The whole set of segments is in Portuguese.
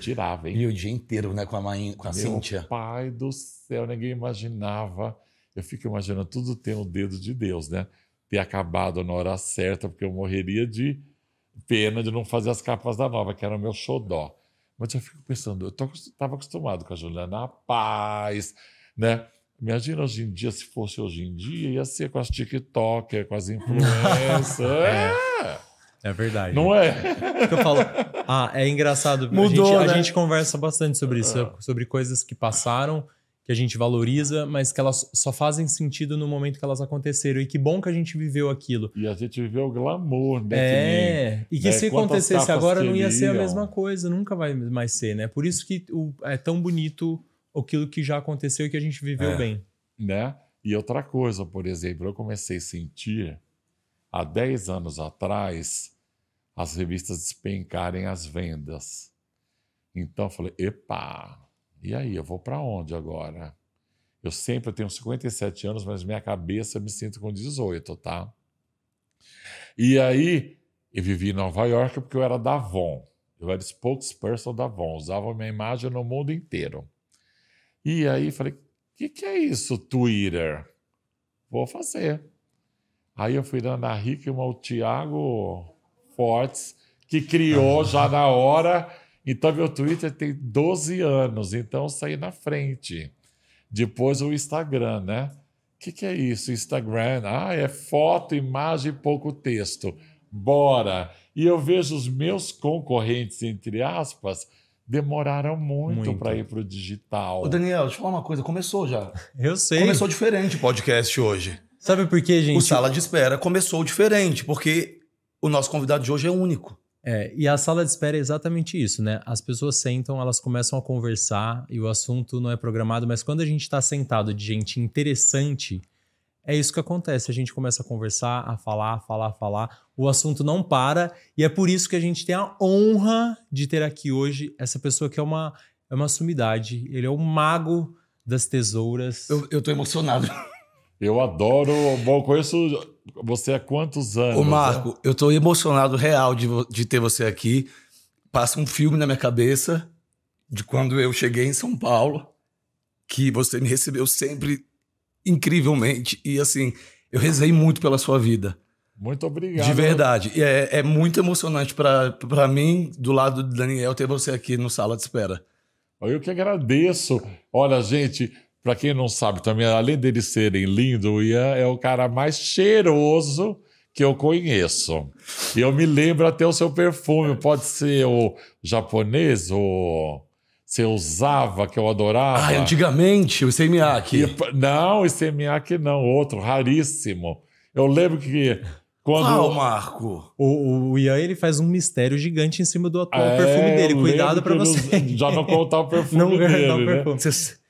tirava, hein? E o dia inteiro, né, com a, mãe, com a Meu Cíntia. pai do céu, ninguém imaginava. Eu fico imaginando, tudo tem o dedo de Deus, né? Ter acabado na hora certa, porque eu morreria de pena de não fazer as capas da nova, que era o meu xodó. Mas eu fico pensando, eu estava acostumado com a Juliana, a paz, né? Imagina hoje em dia, se fosse hoje em dia, ia ser com as TikTokers, com as influencers. é. É verdade. Não é? eu falo. Ah, é engraçado. Mudou, a, gente, né? a gente conversa bastante sobre isso, sobre coisas que passaram, que a gente valoriza, mas que elas só fazem sentido no momento que elas aconteceram. E que bom que a gente viveu aquilo. E a gente viveu o glamour, né? É, e que né, se quantas acontecesse agora não ia ser a mesma coisa, nunca vai mais ser, né? Por isso que o- é tão bonito aquilo que já aconteceu e que a gente viveu É. bem. né? E outra coisa, por exemplo, eu comecei a sentir há 10 anos atrás as revistas despencarem as vendas. Então eu falei, epa, e aí, eu vou para onde agora? Eu sempre tenho 57 anos, mas minha cabeça me sinto com 18, tá? E aí, eu vivi em Nova York porque eu era da Avon. Eu era spokesperson da Avon, usava minha imagem no mundo inteiro. E aí falei, o que, que é isso, Twitter? Vou fazer. Aí eu fui na Ana Hickman, o Thiago Fortes, que criou já na hora. Então, meu Twitter tem 12 anos, então eu saí na frente. Depois o Instagram, né? O que, que é isso, Instagram? Ah, é foto, imagem e pouco texto. Bora! E eu vejo os meus concorrentes, entre aspas, demoraram muito, Muito. para ir para o digital. Ô, Daniel, deixa eu falar uma coisa. Começou já. Eu sei. Começou diferente o podcast hoje. Sabe por quê, gente? O Sala de Espera começou diferente, porque o nosso convidado de hoje é único. É, e a sala de espera é exatamente isso, né? As pessoas sentam, elas começam a conversar e o assunto não é programado, mas quando a gente está sentado de gente interessante, é isso que acontece. A gente começa a conversar, a falar, a falar, a falar. O assunto não para e é por isso que a gente tem a honra de ter aqui hoje essa pessoa que é uma, é uma sumidade. Ele é o mago das tesouras. Eu, eu tô emocionado. Eu adoro. Bom, conheço você há quantos anos? Ô, Marco, eu tô emocionado real de, de ter você aqui. Passa um filme na minha cabeça de quando eu cheguei em São Paulo, que você me recebeu sempre incrivelmente. E assim, eu rezei muito pela sua vida. Muito obrigado. De verdade. E é, é muito emocionante pra mim, do lado do Daniel, ter você aqui no sala de espera. Eu que agradeço. Olha, gente, para quem não sabe também, além deles serem lindos, o Ian é o cara mais cheiroso que eu conheço. E eu me lembro até o seu perfume. Pode ser o japonês, o você usava, que eu adorava. Ah, antigamente, o Semiaki. E- não, esse Miaki não, outro, raríssimo. Eu lembro que quando. Qual, Marco? O, o Ian ele faz um mistério gigante em cima do atual É, perfume dele. Cuidado para que você. não- Já não contar o perfume Não dele, não né? perfume.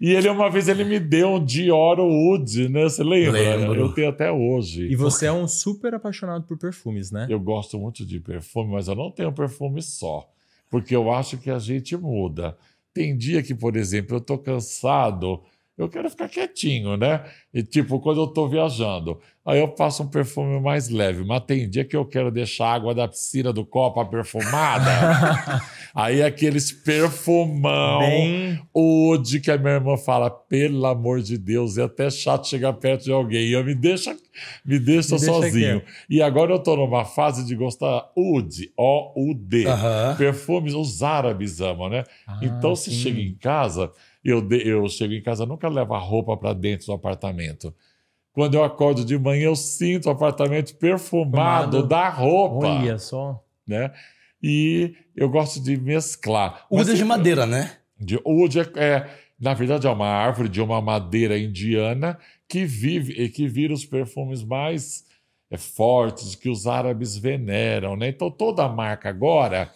E ele, uma vez, ele me deu um Dior Wood, né? Você lembra? Lembro. Eu tenho até hoje. E você é um super apaixonado por perfumes, né? Eu gosto muito de perfume, mas eu não tenho perfume só. Porque eu acho que a gente muda. Tem dia que, por exemplo, eu tô cansado, eu quero ficar quietinho, né? E tipo, quando eu tô viajando, aí eu passo um perfume mais leve. Mas tem dia que eu quero deixar a água da piscina do copo perfumada. aí aqueles perfumão. Bem, Ode que a minha irmã fala, pelo amor de Deus, é até chato chegar perto de alguém. Eu me deixa, me deixa Me deixa sozinho. E agora eu tô numa fase de gostar Ud, O-U-D. Aham. Perfumes, os árabes amam, né? Ah, então, se chega em casa, eu, de- eu chego em casa, nunca levo a roupa para dentro do apartamento. Quando eu acordo de manhã, eu sinto o apartamento perfumado Perfumado. da roupa, olha só. né? E eu gosto de mesclar. Usa de madeira, né? de é, é, na verdade, é uma árvore de uma madeira indiana que vive e que vira os perfumes mais é, fortes que os árabes veneram, né? Então toda a marca agora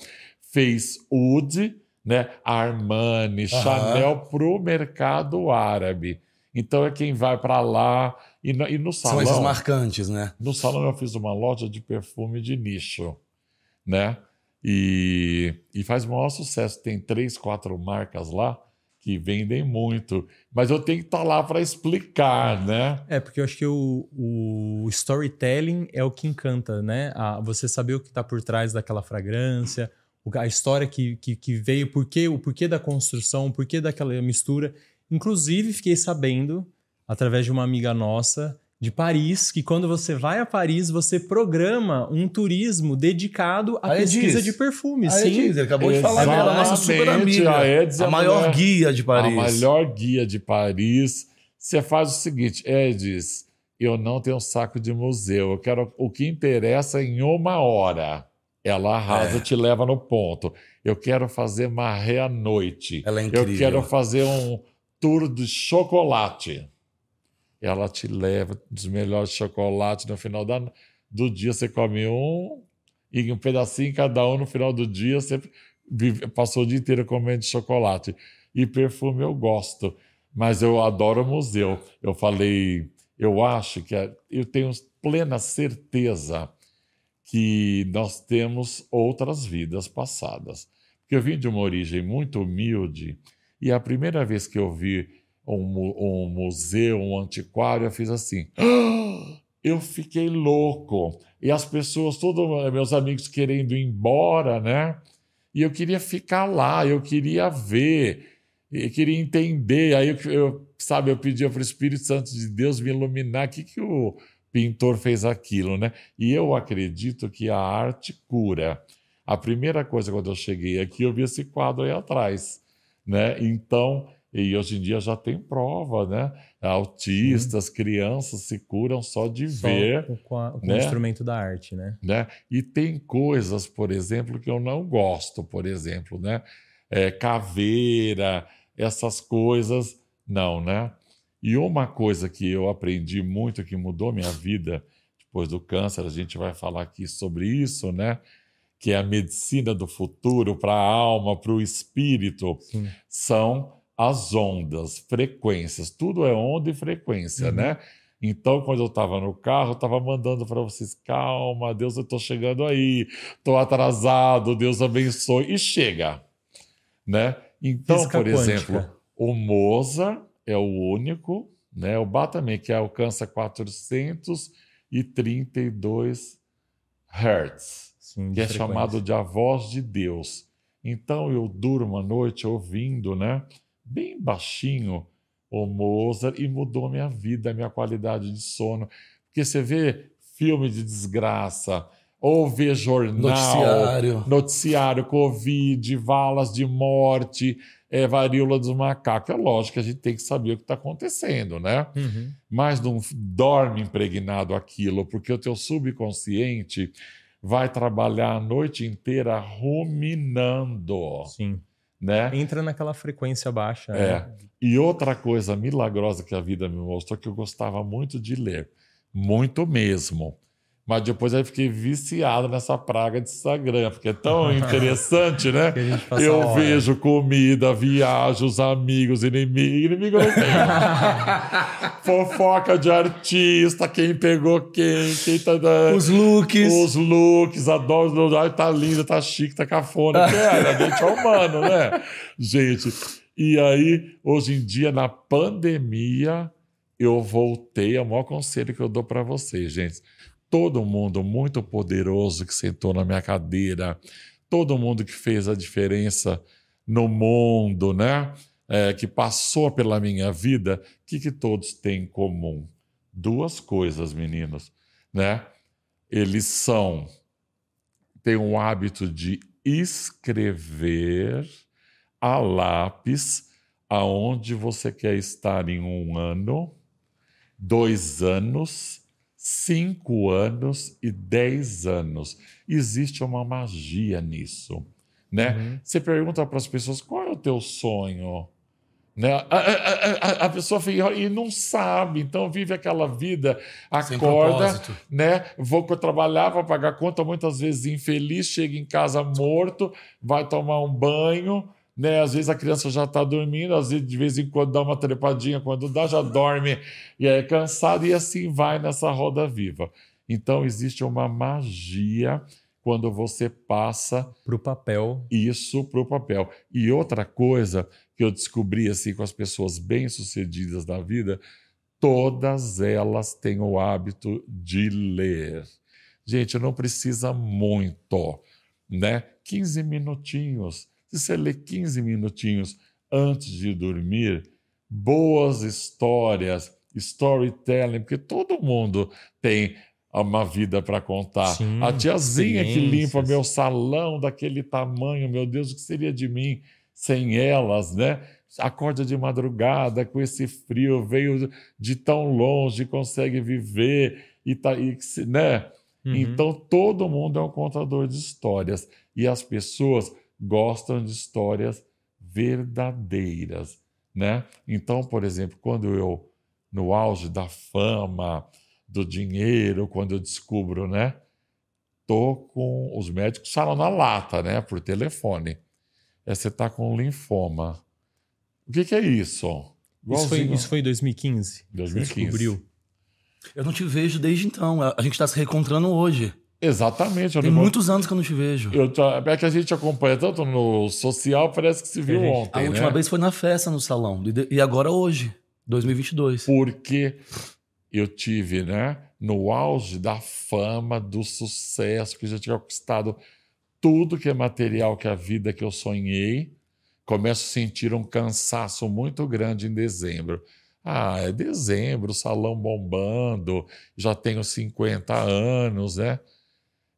fez oud, né? Armani, Chanel para o mercado árabe. Então é quem vai para lá e no, e no São salão. esses marcantes, né? No salão eu fiz uma loja de perfume de nicho, né? E, e faz o maior sucesso. Tem três, quatro marcas lá que vendem muito. Mas eu tenho que estar lá para explicar, né? É, porque eu acho que o, o storytelling é o que encanta, né? A- você saber o que está por trás daquela fragrância, a história que, que, que veio, porquê, o porquê da construção, o porquê daquela mistura. Inclusive, fiquei sabendo, através de uma amiga nossa, de Paris, que quando você vai a Paris, você programa um turismo dedicado à A pesquisa Edis. de perfume. A Sim. Edis, ele acabou de falar dela, nossa super amiga. a Edis é a a maior mulher- guia de Paris. A melhor guia de Paris. Você faz o seguinte, Edis, eu não tenho saco de museu. Eu quero o que interessa em uma hora. Ela arrasa, É. te leva no ponto. Eu quero fazer maré à noite. Ela é Eu incrível. quero fazer um tour de chocolate. Ela te leva dos melhores chocolates no final da, do dia. Você come um e um pedacinho cada um no final do dia. Você vive- passou o dia inteiro comendo chocolate. E perfume eu gosto, mas eu adoro museu. Eu falei, eu acho que a- eu tenho plena certeza que nós temos outras vidas passadas. Porque eu vim de uma origem muito humilde e a primeira vez que eu vi um, um museu, um antiquário, eu fiz assim. Eu fiquei louco. E as pessoas, todos meus amigos querendo ir embora, né? E eu queria ficar lá, eu queria ver, eu queria entender. Aí, eu, eu, sabe, eu pedia para o Espírito Santo de Deus me iluminar. O que, que o pintor fez aquilo, né? E eu acredito que a arte cura. A primeira coisa, quando eu cheguei aqui, eu vi esse quadro aí atrás, né? Então, e hoje em dia já tem prova, né? Autistas, crianças se curam só de Só ver com, com a- com né? o instrumento da arte, né? né? E tem coisas, por exemplo, que eu não gosto, por exemplo, né? É, caveira, essas coisas, não, né? E uma coisa que eu aprendi muito, que mudou minha vida depois do câncer, a gente vai falar aqui sobre isso, né? Que é a medicina do futuro para a alma, para o espírito, Sim. são as ondas, frequências. Tudo é onda e frequência, Uhum. né? Então, quando eu estava no carro, eu estava mandando para vocês: calma, Deus, eu estou chegando aí, estou atrasado, Deus abençoe. E chega, né? Então, Física por quântica. exemplo, o Mozart é o único, né? O também, que alcança 432 Hertz Sim, que é frequência. chamado de a voz de Deus. Então eu durmo à noite ouvindo, né, bem baixinho, o Mozart e mudou minha vida, minha qualidade de sono. Porque você vê filme de desgraça, ou vê jornal, Noticiário. noticiário, Covid, valas de morte, é, varíola dos macacos. É lógico que a gente tem que saber o que está acontecendo, né? Uhum. mas não dorme impregnado aquilo, porque o teu subconsciente vai trabalhar a noite inteira ruminando, Sim. né? Entra naquela frequência baixa. É. né? E outra coisa milagrosa que a vida me mostrou que eu gostava muito de ler, muito mesmo. Mas depois eu fiquei viciado nessa praga de Instagram, porque é tão interessante, né? Eu vejo comida, viajo, os amigos, inimigo, inimigo não tenho. Fofoca de artista, quem pegou quem, quem tá dando. Os looks. Os looks, adoro, ai, tá lindo, tá chique, tá cafona. Que é, a gente é humano, né? Gente, e aí, hoje em dia, na pandemia, eu voltei, é o maior conselho que eu dou para vocês, gente. Todo mundo muito poderoso que sentou na minha cadeira, todo mundo que fez a diferença no mundo, né? É, que passou pela minha vida, o que, que todos têm em comum? Duas coisas, meninos, né? Eles são têm o hábito de escrever a lápis aonde você quer estar em um ano, dois anos, cinco anos e dez anos. Existe uma magia nisso, né? Uhum. Você pergunta para as pessoas qual é o teu sonho, né? A, a- a- a- pessoa fica e não sabe, então vive aquela vida, acorda, né? Vou trabalhar, vai pagar conta, muitas vezes infeliz, chega em casa morto, vai tomar um banho, né? Às vezes a criança já está dormindo, às vezes de vez em quando dá uma trepadinha, quando dá, já dorme e é cansado, e assim vai nessa roda viva. Então existe uma magia quando você passa Pro papel. isso para o papel. E outra coisa que eu descobri assim com as pessoas bem-sucedidas da vida, todas elas têm o hábito de ler. Gente, não precisa muito, né? 15 minutinhos. Se você lê 15 minutinhos antes de dormir, boas histórias, storytelling, porque todo mundo tem uma vida para contar. Sim, a tiazinha que limpa meu salão daquele tamanho, meu Deus, o que seria de mim sem elas, né? Acorda de madrugada com esse frio, veio de tão longe, consegue viver e tá, e, se- né? Uhum. Então todo mundo é um contador de histórias e as pessoas gostam de histórias verdadeiras, né? Então, por exemplo, quando eu no auge da fama, do dinheiro, quando eu descubro, né? Tô com os médicos falam na lata, né? Por telefone. É você tá com linfoma. O que, que é isso? Isso foi, isso foi em 2015? 2015. Você descobriu? Eu não te vejo desde então. A gente tá se reencontrando hoje. Exatamente. Tem muitos anos que eu não te vejo. Eu, é que a gente acompanha tanto no social, parece que se viu gente- ontem. A última né? vez foi na festa no salão. E agora hoje, 2022. Porque eu tive, né, no auge da fama, do sucesso, que já tinha conquistado tudo que é material que a vida que eu sonhei. Começo a sentir um cansaço muito grande em dezembro. Ah, é dezembro, salão bombando, já tenho 50 anos, né?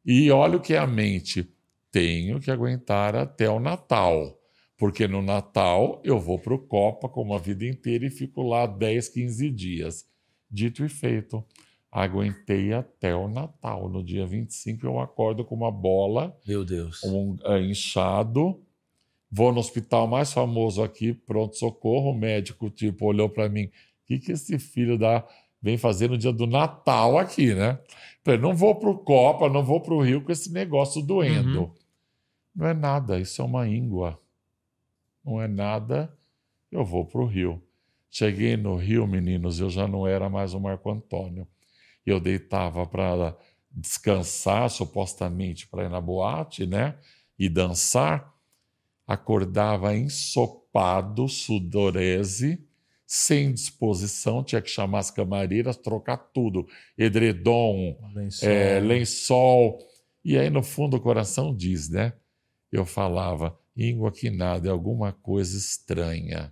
E olha o que é a mente. Tenho que aguentar até o Natal. Porque no Natal eu vou para o Copa como a vida inteira e fico lá 10, 15 dias. Dito e feito. Aguentei até o Natal. No dia 25 eu acordo com uma bola, Meu Deus. um é, inchado. Vou no hospital mais famoso aqui, pronto-socorro. O médico tipo, olhou para mim: o que, que esse filho da vem fazer no dia do Natal aqui, né? Falei, não vou para o Copa, não vou para o Rio com esse negócio doendo. Uhum. Não é nada, isso é uma íngua. Não é nada, eu vou para o Rio. Cheguei no Rio, meninos, eu já não era mais o Marco Antônio. Eu deitava para descansar, supostamente para ir na boate, né? E dançar. Acordava ensopado, sudorese, sem disposição, tinha que chamar as camareiras, trocar tudo. Edredom, Lençol. é, lençol. E aí, no fundo, o coração diz, né? Eu falava, íngua que nada, é alguma coisa estranha.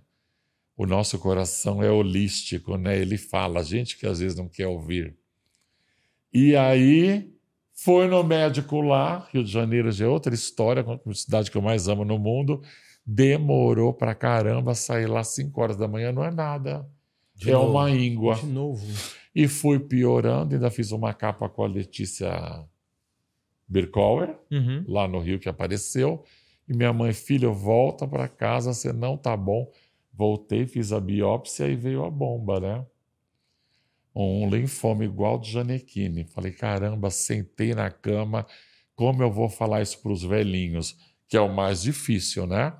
O nosso coração é holístico, né? Ele fala, a gente que às vezes não quer ouvir. E aí, foi no médico lá, Rio de Janeiro já é outra história, a cidade que eu mais amo no mundo. Demorou pra caramba sair lá às 5 horas da manhã, não é nada. De é novo. uma íngua. De novo. E fui piorando, ainda fiz uma capa com a Letícia Birkauer, Uhum. lá no Rio, que apareceu. E minha mãe, filho, volta para casa, você não tá bom. Voltei, fiz a biópsia e veio a bomba, né? Um linfoma igual do Janequine. Falei, caramba, sentei na cama, como eu vou falar isso para os velhinhos? Que é o mais difícil, né?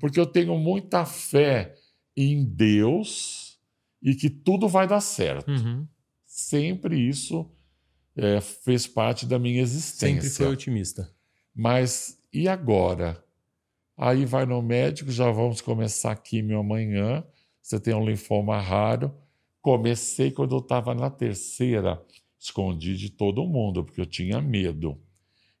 Porque eu tenho muita fé em Deus e que tudo vai dar certo Uhum. sempre isso é, fez parte da minha existência. Sempre foi otimista. Mas e agora? Aí vai no médico, já vamos começar a químio amanhã. Você tem um linfoma raro. Comecei quando eu estava na terceira, escondi de todo mundo, porque eu tinha medo.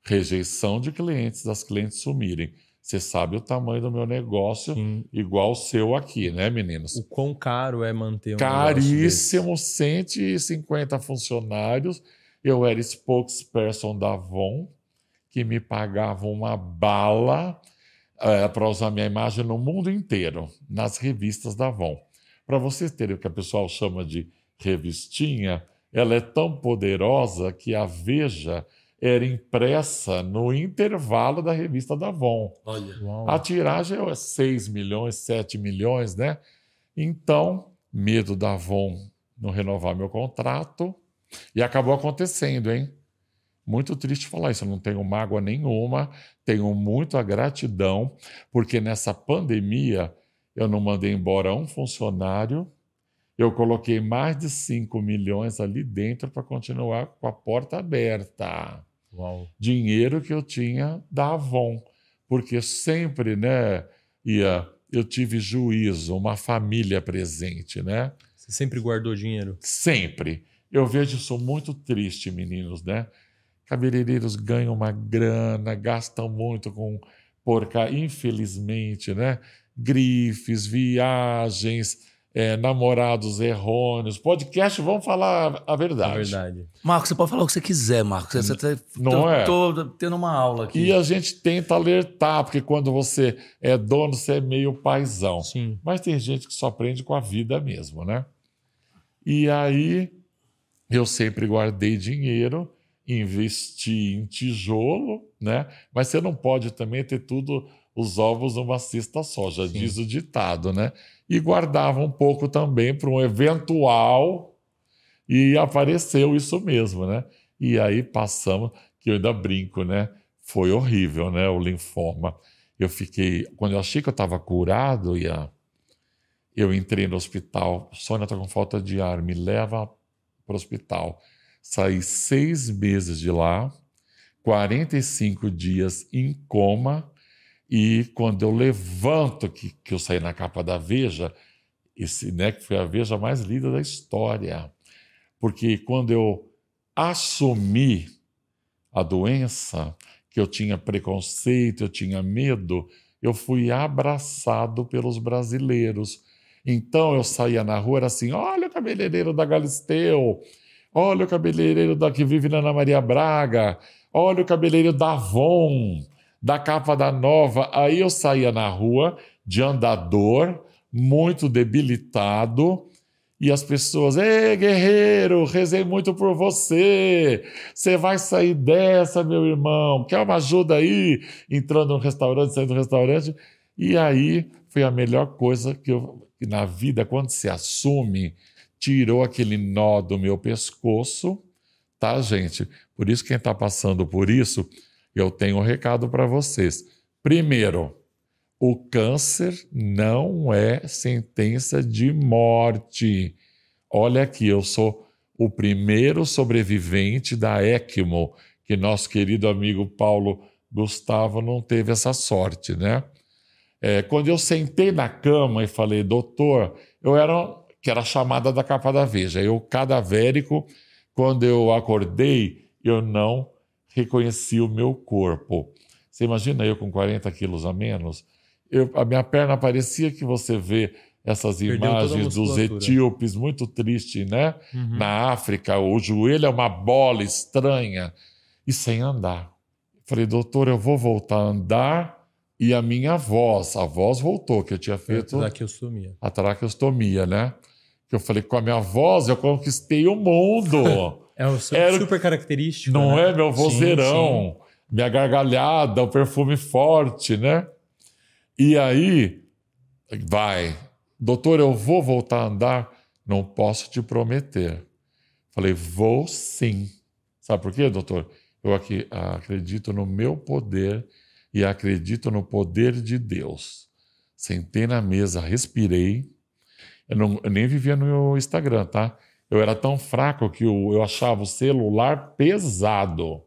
Rejeição de clientes, das clientes sumirem. Você sabe o tamanho do meu negócio, Sim. igual o seu aqui, né, meninos? O quão caro é manter um negócio desse? Caríssimo, 150 funcionários. Eu era spokesperson da Avon, que me pagavam uma bala para usar minha imagem no mundo inteiro, nas revistas da Avon. Para vocês terem o que a pessoal chama de revistinha, ela é tão poderosa que a Veja era impressa no intervalo da revista da Avon. Olha. A tiragem é 6 milhões, 7 milhões, né? Então, medo da Avon não renovar meu contrato. E acabou acontecendo, hein? Muito triste falar isso. Eu não tenho mágoa nenhuma, tenho muita gratidão, porque nessa pandemia eu não mandei embora um funcionário. Eu coloquei mais de 5 milhões ali dentro para continuar com a porta aberta Uau. dinheiro que eu tinha da Avon, porque sempre, né, ia, eu tive juízo, uma família presente, né? Você sempre guardou dinheiro? Sempre. Eu vejo isso muito triste, meninos, né? cabeleireiros ganham uma grana, gastam muito com porca, infelizmente, né? Grifes, viagens, é, namorados errôneos. Podcast, vamos falar a verdade. É verdade. Marcos, você pode falar o que você quiser, Marcos. Você tá, Não tô, é? tô tendo uma aula aqui. E a gente tenta alertar, porque quando você é dono, você é meio paizão. Sim. Mas tem gente que só aprende com a vida mesmo, né? E aí eu sempre guardei dinheiro, investi em tijolo, né? Mas você não pode também ter tudo os ovos numa cesta só, já Sim. diz o ditado, né? E guardava um pouco também para um eventual e apareceu isso mesmo, né? E aí passamos, que eu ainda brinco, né? Foi horrível, né? O linfoma. Eu fiquei, quando eu achei que eu estava curado, ia, eu entrei no hospital. Sônia está com falta de ar, me leva para o hospital. Saí seis meses de lá, 45 dias em coma, e quando eu levanto, que, que eu saí na capa da Veja, esse, né, que foi a Veja mais lida da história, porque quando eu assumi a doença, que eu tinha preconceito, eu tinha medo, eu fui abraçado pelos brasileiros. Então eu saía na rua, era assim: olha o cabeleireiro da Galisteu, olha o cabeleireiro da que vive na Ana Maria Braga, olha o cabeleireiro da Avon, da capa da Nova. Aí eu saía na rua de andador, muito debilitado, e as pessoas, ei, guerreiro, rezei muito por você. Você vai sair dessa, meu irmão. Quer uma ajuda aí? Entrando no restaurante, saindo do restaurante. E aí foi a melhor coisa que eu, na vida, quando se assume, tirou aquele nó do meu pescoço, tá, gente? Por isso, quem está passando por isso, eu tenho um recado para vocês. Primeiro, o câncer não é sentença de morte. Olha aqui, eu sou o primeiro sobrevivente da ECMO, que nosso querido amigo Paulo Gustavo não teve essa sorte, né? É, quando eu sentei na cama e falei, doutor, eu era, que era chamada da capa da Veja, eu cadavérico, quando eu acordei, eu não reconheci o meu corpo. Você imagina eu com 40 quilos a menos? Eu, a minha perna parecia que você vê essas Perdeu a imagens dos etíopes muito triste, né? Uhum. Na África, o joelho é uma bola estranha e sem andar. Falei, doutor, eu vou voltar a andar e a minha voz, a voz voltou, que eu tinha feito eu sumia. a traqueostomia, né? Que eu falei, com a minha voz eu conquistei o mundo. É o su- Era- super característico. Não né? é meu Sim, vozeirão, minha gargalhada, o perfume forte, né? E aí, vai, doutor, eu vou voltar a andar? Não posso te prometer. Falei, vou sim. Sabe por quê, doutor? Eu aqui acredito no meu poder e acredito no poder de Deus. Sentei na mesa, respirei. Eu, não- eu nem vivia no Instagram, tá? Eu era tão fraco que eu, eu achava o celular pesado.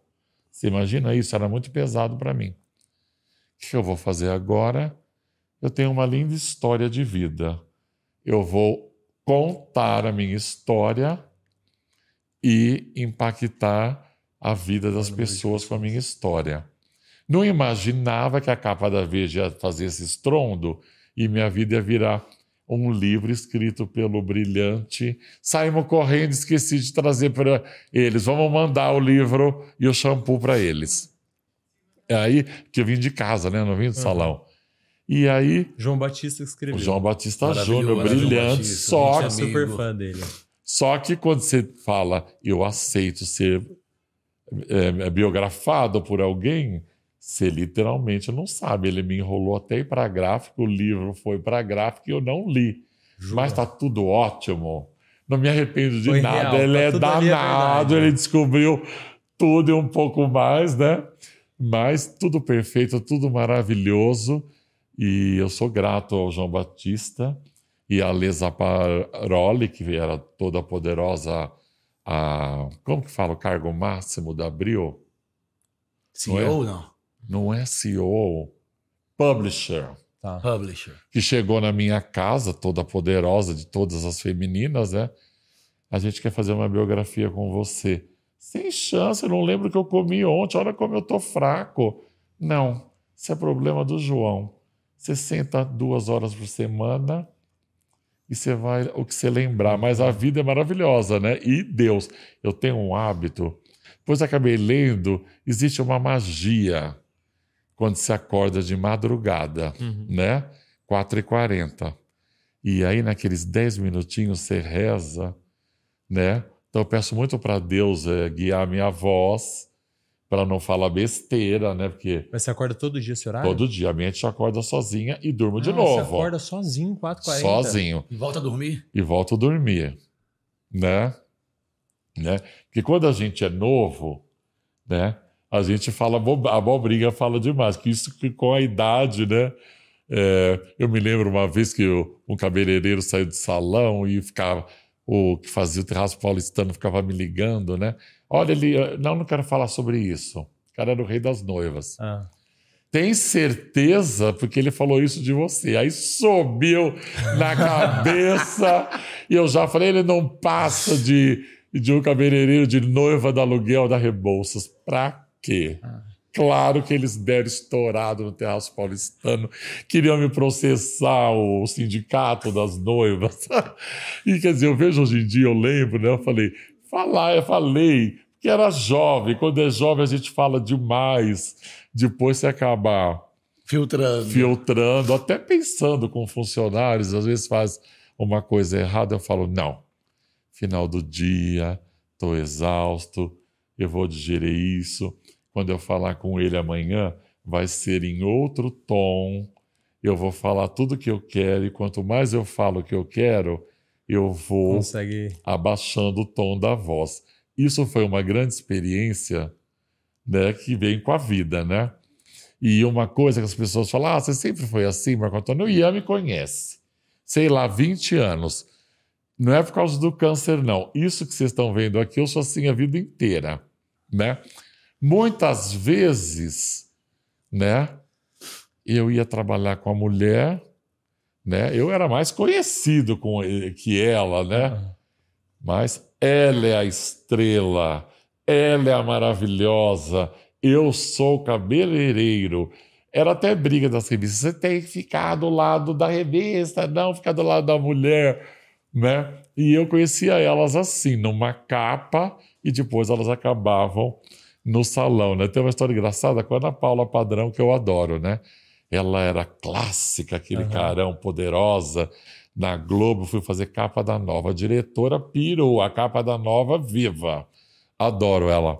Você imagina isso? Era muito pesado para mim. O que eu vou fazer agora? Eu tenho uma linda história de vida. Eu vou contar a minha história e impactar a vida das pessoas com a minha história. Não imaginava que a capa da Veja ia fazer esse estrondo e minha vida ia virar um livro escrito pelo brilhante. Saímos correndo, esqueci de trazer para eles. Vamos mandar o livro e o shampoo para eles. É aí que eu vim de casa, né? Não vim do salão. E aí, João Batista escreveu. João Batista Júnior, João brilhante, Batista, só gente sou super fã dele. só que quando você fala, eu aceito ser é, biografado por alguém, você literalmente não sabe. Ele me enrolou até ir para gráfico, o livro foi para gráfico e eu não li. Mas está tudo ótimo. Não me arrependo de Foi nada. real, ele tá é é danado, né? ele descobriu tudo e um pouco mais, né? Mas tudo perfeito, tudo maravilhoso. E eu sou grato ao João Batista e a Lesa Paroli, que era toda poderosa, a, como que fala o cargo máximo da Abril? CEO ou não? Não é CEO, publisher, Tá. Publisher. que chegou na minha casa, toda poderosa, de todas as femininas, né? A gente quer fazer uma biografia com você. Sem chance, eu não lembro o que eu comi ontem, olha como eu tô fraco. Não, isso é problema do João. Você senta duas horas por semana e você vai o que você lembrar. Mas a vida é maravilhosa, né? E Deus, eu tenho um hábito. Depois acabei lendo, existe uma magia quando se acorda de madrugada, uhum. né? 4h40. E aí, naqueles 10 minutinhos, você reza, né? Então, eu peço muito para Deus é, guiar a minha voz, para não falar besteira, né? Porque. Mas você acorda todo dia esse horário? Todo dia. A mente acorda sozinha e durmo ah, de novo. Você acorda sozinho, 4h40. Sozinho. E volta a dormir? E volto a dormir. Né? né? Porque quando a gente é novo, né? A gente fala, a abobrinha fala demais, que isso que com a idade, né? É, eu me lembro uma vez que eu, um cabeleireiro saiu do salão e ficava, o que fazia o terraço paulistano ficava me ligando, né? Olha, ele, não, não quero falar sobre isso. O cara era o rei das noivas. Ah. Tem certeza? Porque ele falou isso de você. Aí subiu na cabeça e eu já falei, ele não passa de, de um cabeleireiro de noiva da aluguel da Rebouças. Pra quê? Ah. Claro que eles deram estourado no Terraço Paulistano, queriam me processar o sindicato das noivas. e quer dizer, eu vejo hoje em dia, eu lembro, né? Eu falei, falar, eu falei que era jovem. Quando é jovem, a gente fala demais. Depois você acaba filtrando, filtrando, até pensando com funcionários, às vezes faz uma coisa errada, eu falo, não. Final do dia, estou exausto, eu vou digerir isso quando eu falar com ele amanhã, vai ser em outro tom. Eu vou falar tudo o que eu quero, e quanto mais eu falo o que eu quero, eu vou Consegue... abaixando o tom da voz. Isso foi uma grande experiência né, que vem com a vida, né? E uma coisa que as pessoas falam, ah, você sempre foi assim, Marco Antônio? O Ian me conhece. Sei lá, 20 anos. Não é por causa do câncer, não. Isso que vocês estão vendo aqui, eu sou assim a vida inteira, né? Muitas vezes, né, eu ia trabalhar com a mulher, né? Eu era mais conhecido com ele, que ela, né? Mas ela é a estrela, ela é a maravilhosa, eu sou o cabeleireiro. Era até briga das revistas. Você tem que ficar do lado da revista, não ficar do lado da mulher, né? E eu conhecia elas assim, numa capa, e depois elas acabavam no salão, né? Tem uma história engraçada com a Ana Paula Padrão, que eu adoro, né? Ela era clássica, aquele uhum. carão, poderosa. Na Globo, fui fazer capa da nova. A diretora pirou, a capa da nova viva. Adoro ela.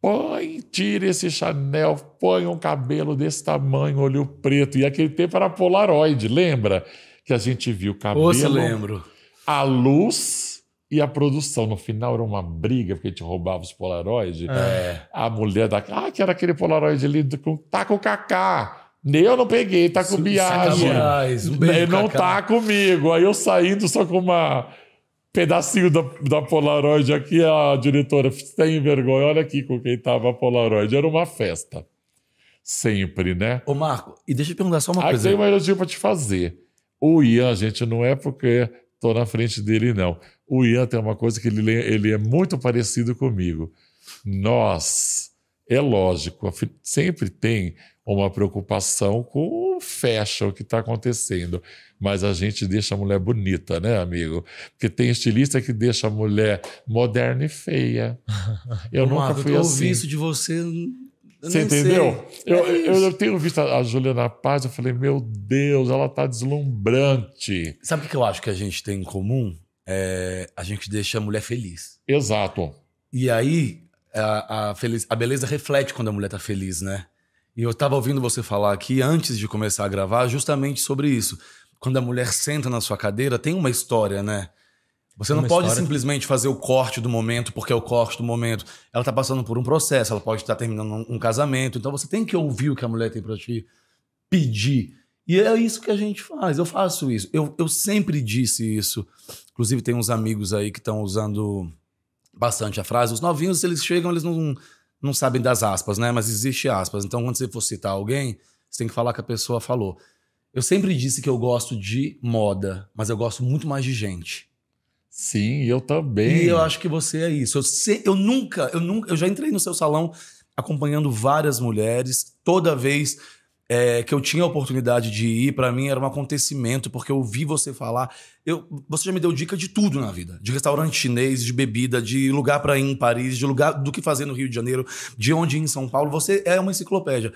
Põe, tira esse Chanel, põe um cabelo desse tamanho, olho preto. E aquele tempo era Polaroid, lembra? Que a gente viu o cabelo. Você lembro. A luz e a produção, no final, era uma briga, porque a gente roubava os Polaroid. É. A mulher da. Ah, que era aquele Polaroid ali, com, tá com o Kaká. Eu não peguei, tá com viagem. Um Ele não tá comigo. Aí eu saindo só com uma pedacinho da, da Polaroid aqui, a diretora, sem vergonha, olha aqui com quem tava a Polaroid. Era uma festa. Sempre, né? Ô, Marco, e deixa eu perguntar só uma Aí coisa. Aí tem uma elogio pra te fazer. O Ian, gente, não é porque tô na frente dele, não. O Ian tem uma coisa que ele, ele é muito parecido comigo. Nós, é lógico, sempre tem uma preocupação com o fashion que está acontecendo. Mas a gente deixa a mulher bonita, né, amigo? Porque tem estilista que deixa a mulher moderna e feia. Eu nunca fui eu assim. Eu ouvi isso de você você entendeu? Eu, é eu, eu, tenho visto a, Juliana Paz, eu falei, meu Deus, ela tá deslumbrante. Sabe o que eu acho que a gente tem em comum? É, a gente deixa a mulher feliz. Exato. E aí, a, a, feliz, a beleza reflete quando a mulher tá feliz, né? E eu tava ouvindo você falar aqui, antes de começar a gravar, justamente sobre isso. Quando a mulher senta na sua cadeira, tem uma história, né? Você não pode história... simplesmente fazer o corte do momento porque é o corte do momento. Ela está passando por um processo, ela pode estar terminando um, um, casamento. Então você tem que ouvir o que a mulher tem para te pedir. E é isso que a gente faz. Eu faço isso. Eu, eu sempre disse isso. Inclusive, tem uns amigos aí que estão usando bastante a frase. Os novinhos, eles chegam, eles não, não sabem das aspas, né? Mas existe aspas. Então, quando você for citar alguém, você tem que falar que a pessoa falou. Eu sempre disse que eu gosto de moda, mas eu gosto muito mais de gente. Sim, eu também. E eu acho que você é isso. Eu, se- eu nunca, eu nunca, eu já entrei no seu salão acompanhando várias mulheres. Toda vez é, que eu tinha a oportunidade de ir, pra mim era um acontecimento, porque eu vi você falar. Eu, você já me deu dica de tudo na vida: de restaurante chinês, de bebida, de lugar pra ir em Paris, de lugar do que fazer no Rio de Janeiro, de onde ir em São Paulo. Você é uma enciclopédia.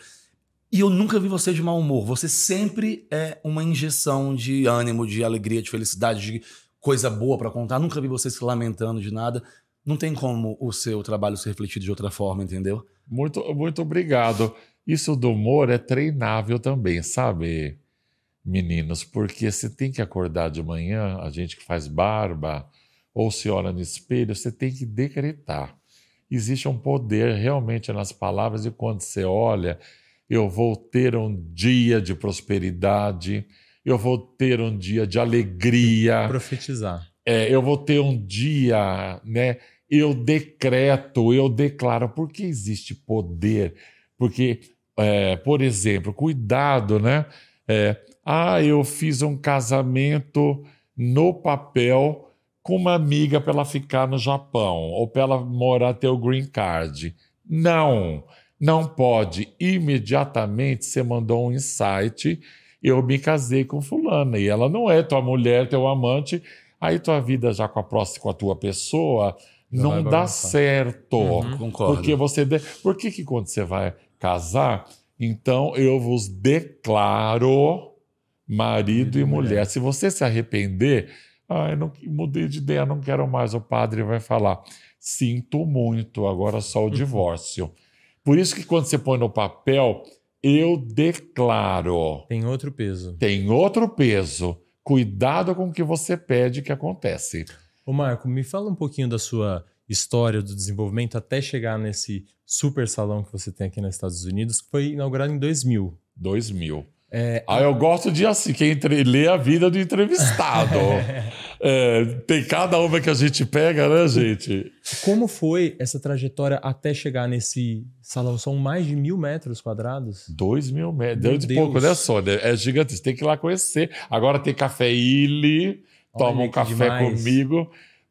E eu nunca vi você de mau humor. Você sempre é uma injeção de ânimo, de alegria, de felicidade, de coisa boa pra contar. Nunca vi você se lamentando de nada. Não tem como o seu trabalho ser refletido de outra forma, entendeu? Muito, muito obrigado. Isso do humor é treinável também, sabe, meninos? Porque você tem que acordar de manhã, a gente que faz barba, ou se olha no espelho, você tem que decretar. Existe um poder realmente nas palavras, e quando você olha, eu vou ter um dia de prosperidade, eu vou ter um dia de alegria. Profetizar. É, eu vou ter um dia, né? Eu decreto, eu declaro, porque existe poder. Porque, é, por exemplo, cuidado, né? É, ah, eu fiz um casamento no papel com uma amiga para ela ficar no Japão ou para ela morar ter o green card. Não, não pode. Imediatamente você mandou um insight. Eu me casei com fulana e ela não é tua mulher, teu amante. Aí tua vida já com a próxima, com a tua pessoa, não vai dá bagunçar. certo. Uhum. Concordo. Porque você. De... Por que, que quando você vai casar, então eu vos declaro marido e mulher. Se você se arrepender, ah, eu não mudei de ideia, não quero mais. O padre vai falar: sinto muito, agora só o divórcio. Por isso que quando você põe no papel, eu declaro. Tem outro peso. Tem outro peso. Cuidado com o que você pede que acontece. Ô Marco, me fala um pouquinho da sua história do desenvolvimento até chegar nesse super salão que você tem aqui nos Estados Unidos, que foi inaugurado em 2000. 2000. É, Ah, eu gosto de assim, quem entre... lê a vida do entrevistado. É, tem cada uma que a gente pega, né, gente? como foi essa trajetória até chegar nesse salão? São mais de mil metros quadrados? Dois mil metros. Deu de Deus. pouco, né, Sônia? É gigante. Você tem que ir lá conhecer. Agora tem café Illy. Toma Olha um que café demais. comigo.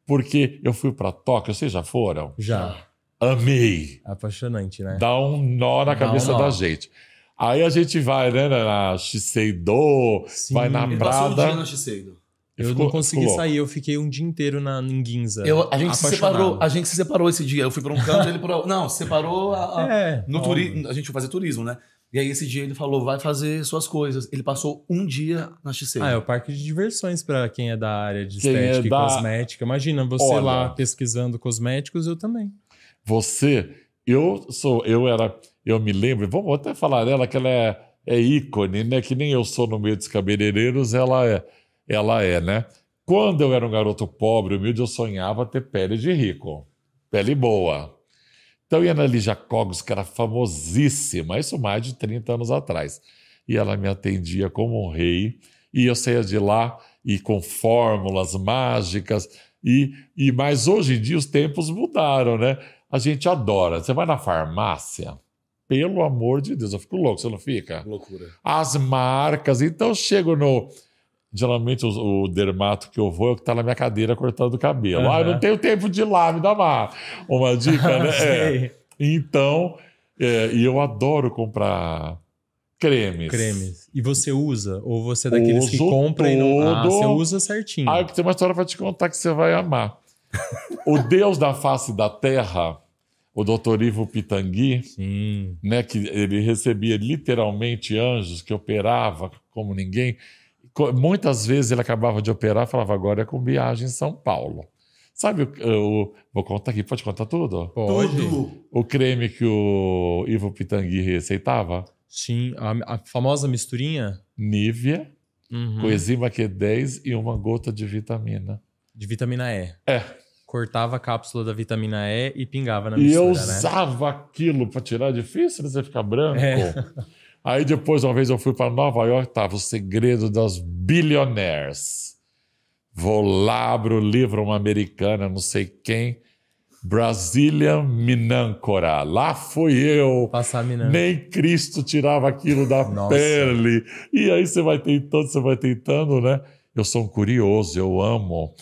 Porque eu fui para Tóquio. Vocês já foram? Já. Amei. Apaixonante, né? Dá um nó na Dá um cabeça nó. da gente. Aí a gente vai, né, na Shiseido, Sim. vai na passou um Prada. dia no Shiseido. Eu Ficou- não consegui ficou sair, eu fiquei um dia inteiro na, em Ginza. Eu- a gente se separou, a gente se separou esse dia. Eu fui para um canto, ele para Não, separou a- a- É, no turismo. A gente foi fazer turismo, né? E aí esse dia ele falou, vai fazer suas coisas. Ele passou um dia na Shiseido. Ah, é o parque de diversões para quem é da área de Quem é estética e da- cosmética. Imagina, você Olha. lá pesquisando cosméticos, eu também. Você, eu sou, eu era, eu me lembro, vamos até falar dela que ela é, é ícone, né? Que nem eu sou no meio dos cabeleireiros, ela é, ela é, né? Quando eu era um garoto pobre, humilde, eu sonhava ter pele de rico, pele boa. Então ia na Lígia Cogos, que era famosíssima, isso mais de 30 anos atrás. E ela me atendia como um rei, e eu saía de lá e com fórmulas mágicas. E, e mas hoje em dia os tempos mudaram, né? A gente adora. Você vai na farmácia, pelo amor de Deus, eu fico louco, você não fica? Loucura. As marcas. Então eu chego no. Geralmente o, o dermato que eu vou é o que está na minha cadeira cortando o cabelo. Ah, eu não tenho tempo de ir lá, me dá uma, uma dica, né? É. Então, é, e eu adoro comprar cremes. Cremes. E você usa? Ou você é daqueles que Uso compra e não. Ah, você usa certinho. Ah, eu tenho uma história para te contar que você vai amar. o Deus da face da terra, o Dr. Ivo Pitangui, Sim. né, que ele recebia literalmente anjos que operava como ninguém. Muitas vezes ele acabava de operar e falava, agora é com viagem em São Paulo. Sabe, o, o- vou contar aqui, pode contar tudo? Pode. Tudo. O creme que o Ivo Pitangui receitava? Sim. A, a famosa misturinha Nívea, Uhum. coenzima Q10 e uma gota de vitamina. de vitamina E. É, Cortava a cápsula da vitamina E e pingava na E eu mistura, né? usava aquilo para tirar, difícil né, você ficar branco. É. Aí depois, uma vez eu fui para Nova York, tava o segredo das billionaires. Vou lá, abro o livro, uma americana, não sei quem, Brazilian Minancora. Lá fui eu. Passar a mina. Nem Cristo tirava aquilo da Nossa. pele. E aí você vai tentando, você vai tentando, né? Eu sou um curioso, eu amo.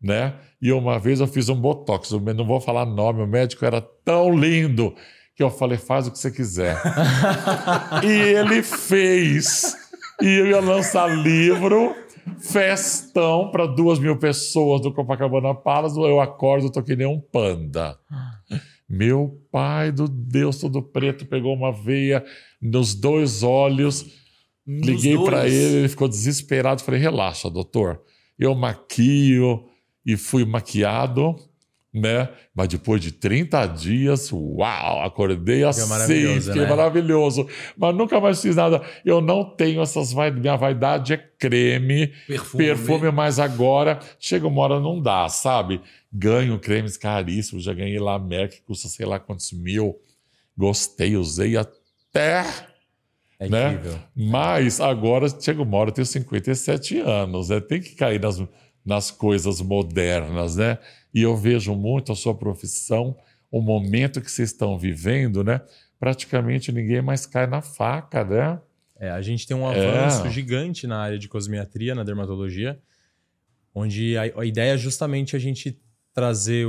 né? E uma vez eu fiz um botox, eu não vou falar nome, o médico era tão lindo que eu falei, faz o que você quiser. e ele fez. E eu ia lançar livro, festão para duas mil pessoas do Copacabana Palace. Eu acordo, tô que nem um panda. Meu pai do Deus, todo preto, pegou uma veia nos dois olhos. Nos Liguei para ele, ele ficou desesperado. Falei, relaxa, doutor. Eu maquio e fui maquiado, né? Mas depois de 30 dias, uau, acordei assim, maravilhoso, fiquei né? maravilhoso. Mas nunca mais fiz nada. Eu não tenho essas vai Minha vaidade é creme, Perfume. perfume, mas agora chega uma hora não dá, sabe? Ganho cremes caríssimos, já ganhei lá Merck, que custa sei lá quantos mil. Gostei, usei até É Né? incrível. mas agora chega uma hora, eu tenho 57 anos, né? Tem que cair nas, nas coisas modernas, né? E eu vejo muito a sua profissão, o momento que vocês estão vivendo, né? Praticamente ninguém mais cai na faca, né? É, a gente tem um É. avanço gigante na área de cosmiatria, na dermatologia, onde a, a ideia é justamente a gente trazer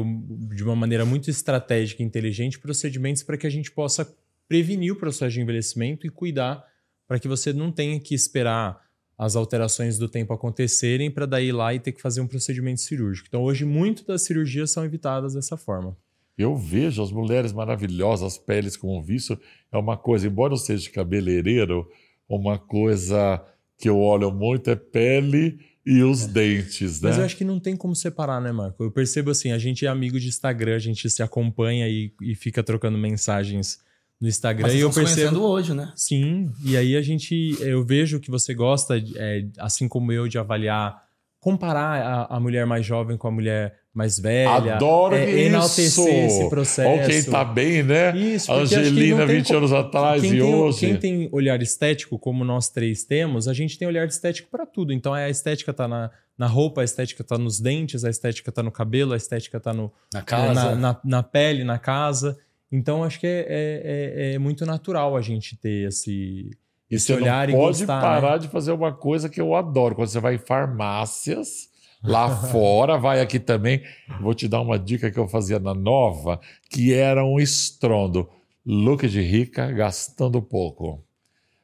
de uma maneira muito estratégica e inteligente procedimentos para que a gente possa prevenir o processo de envelhecimento e cuidar para que você não tenha que esperar as alterações do tempo acontecerem para daí ir lá e ter que fazer um procedimento cirúrgico. Então, hoje, muito das cirurgias são evitadas dessa forma. Eu vejo as mulheres maravilhosas, as peles com vício, é uma coisa, embora eu seja cabeleireiro, uma coisa que eu olho muito é pele e os dentes, né? Mas eu acho que não tem como separar, né, Marco? Eu percebo assim, a gente é amigo de Instagram, a gente se acompanha e, e fica trocando mensagens no Instagram Mas e eu percebo. hoje, né? Sim, e aí a gente, eu vejo que você gosta, é, assim como eu, de avaliar, comparar a, a mulher mais jovem com a mulher mais velha. Adoro é, isso! enaltecer esse processo. Ou quem tá bem, né? Isso, Angelina, não tem 20 como- anos atrás quem e tem, hoje. Quem tem olhar estético, como nós três temos, a gente tem olhar estético para tudo. Então a estética tá na, na roupa, a estética tá nos dentes, a estética tá no cabelo, a estética tá no, Na casa. na, na, na pele, na casa. Então acho que é, é, é- é muito natural a gente ter esse, E esse olhar não e pode gostar. parar né? de fazer uma coisa que eu adoro. Quando você vai em farmácias, lá fora, vai aqui também. Vou te dar uma dica que eu fazia na Nova, que era um estrondo. Look de rica, gastando pouco.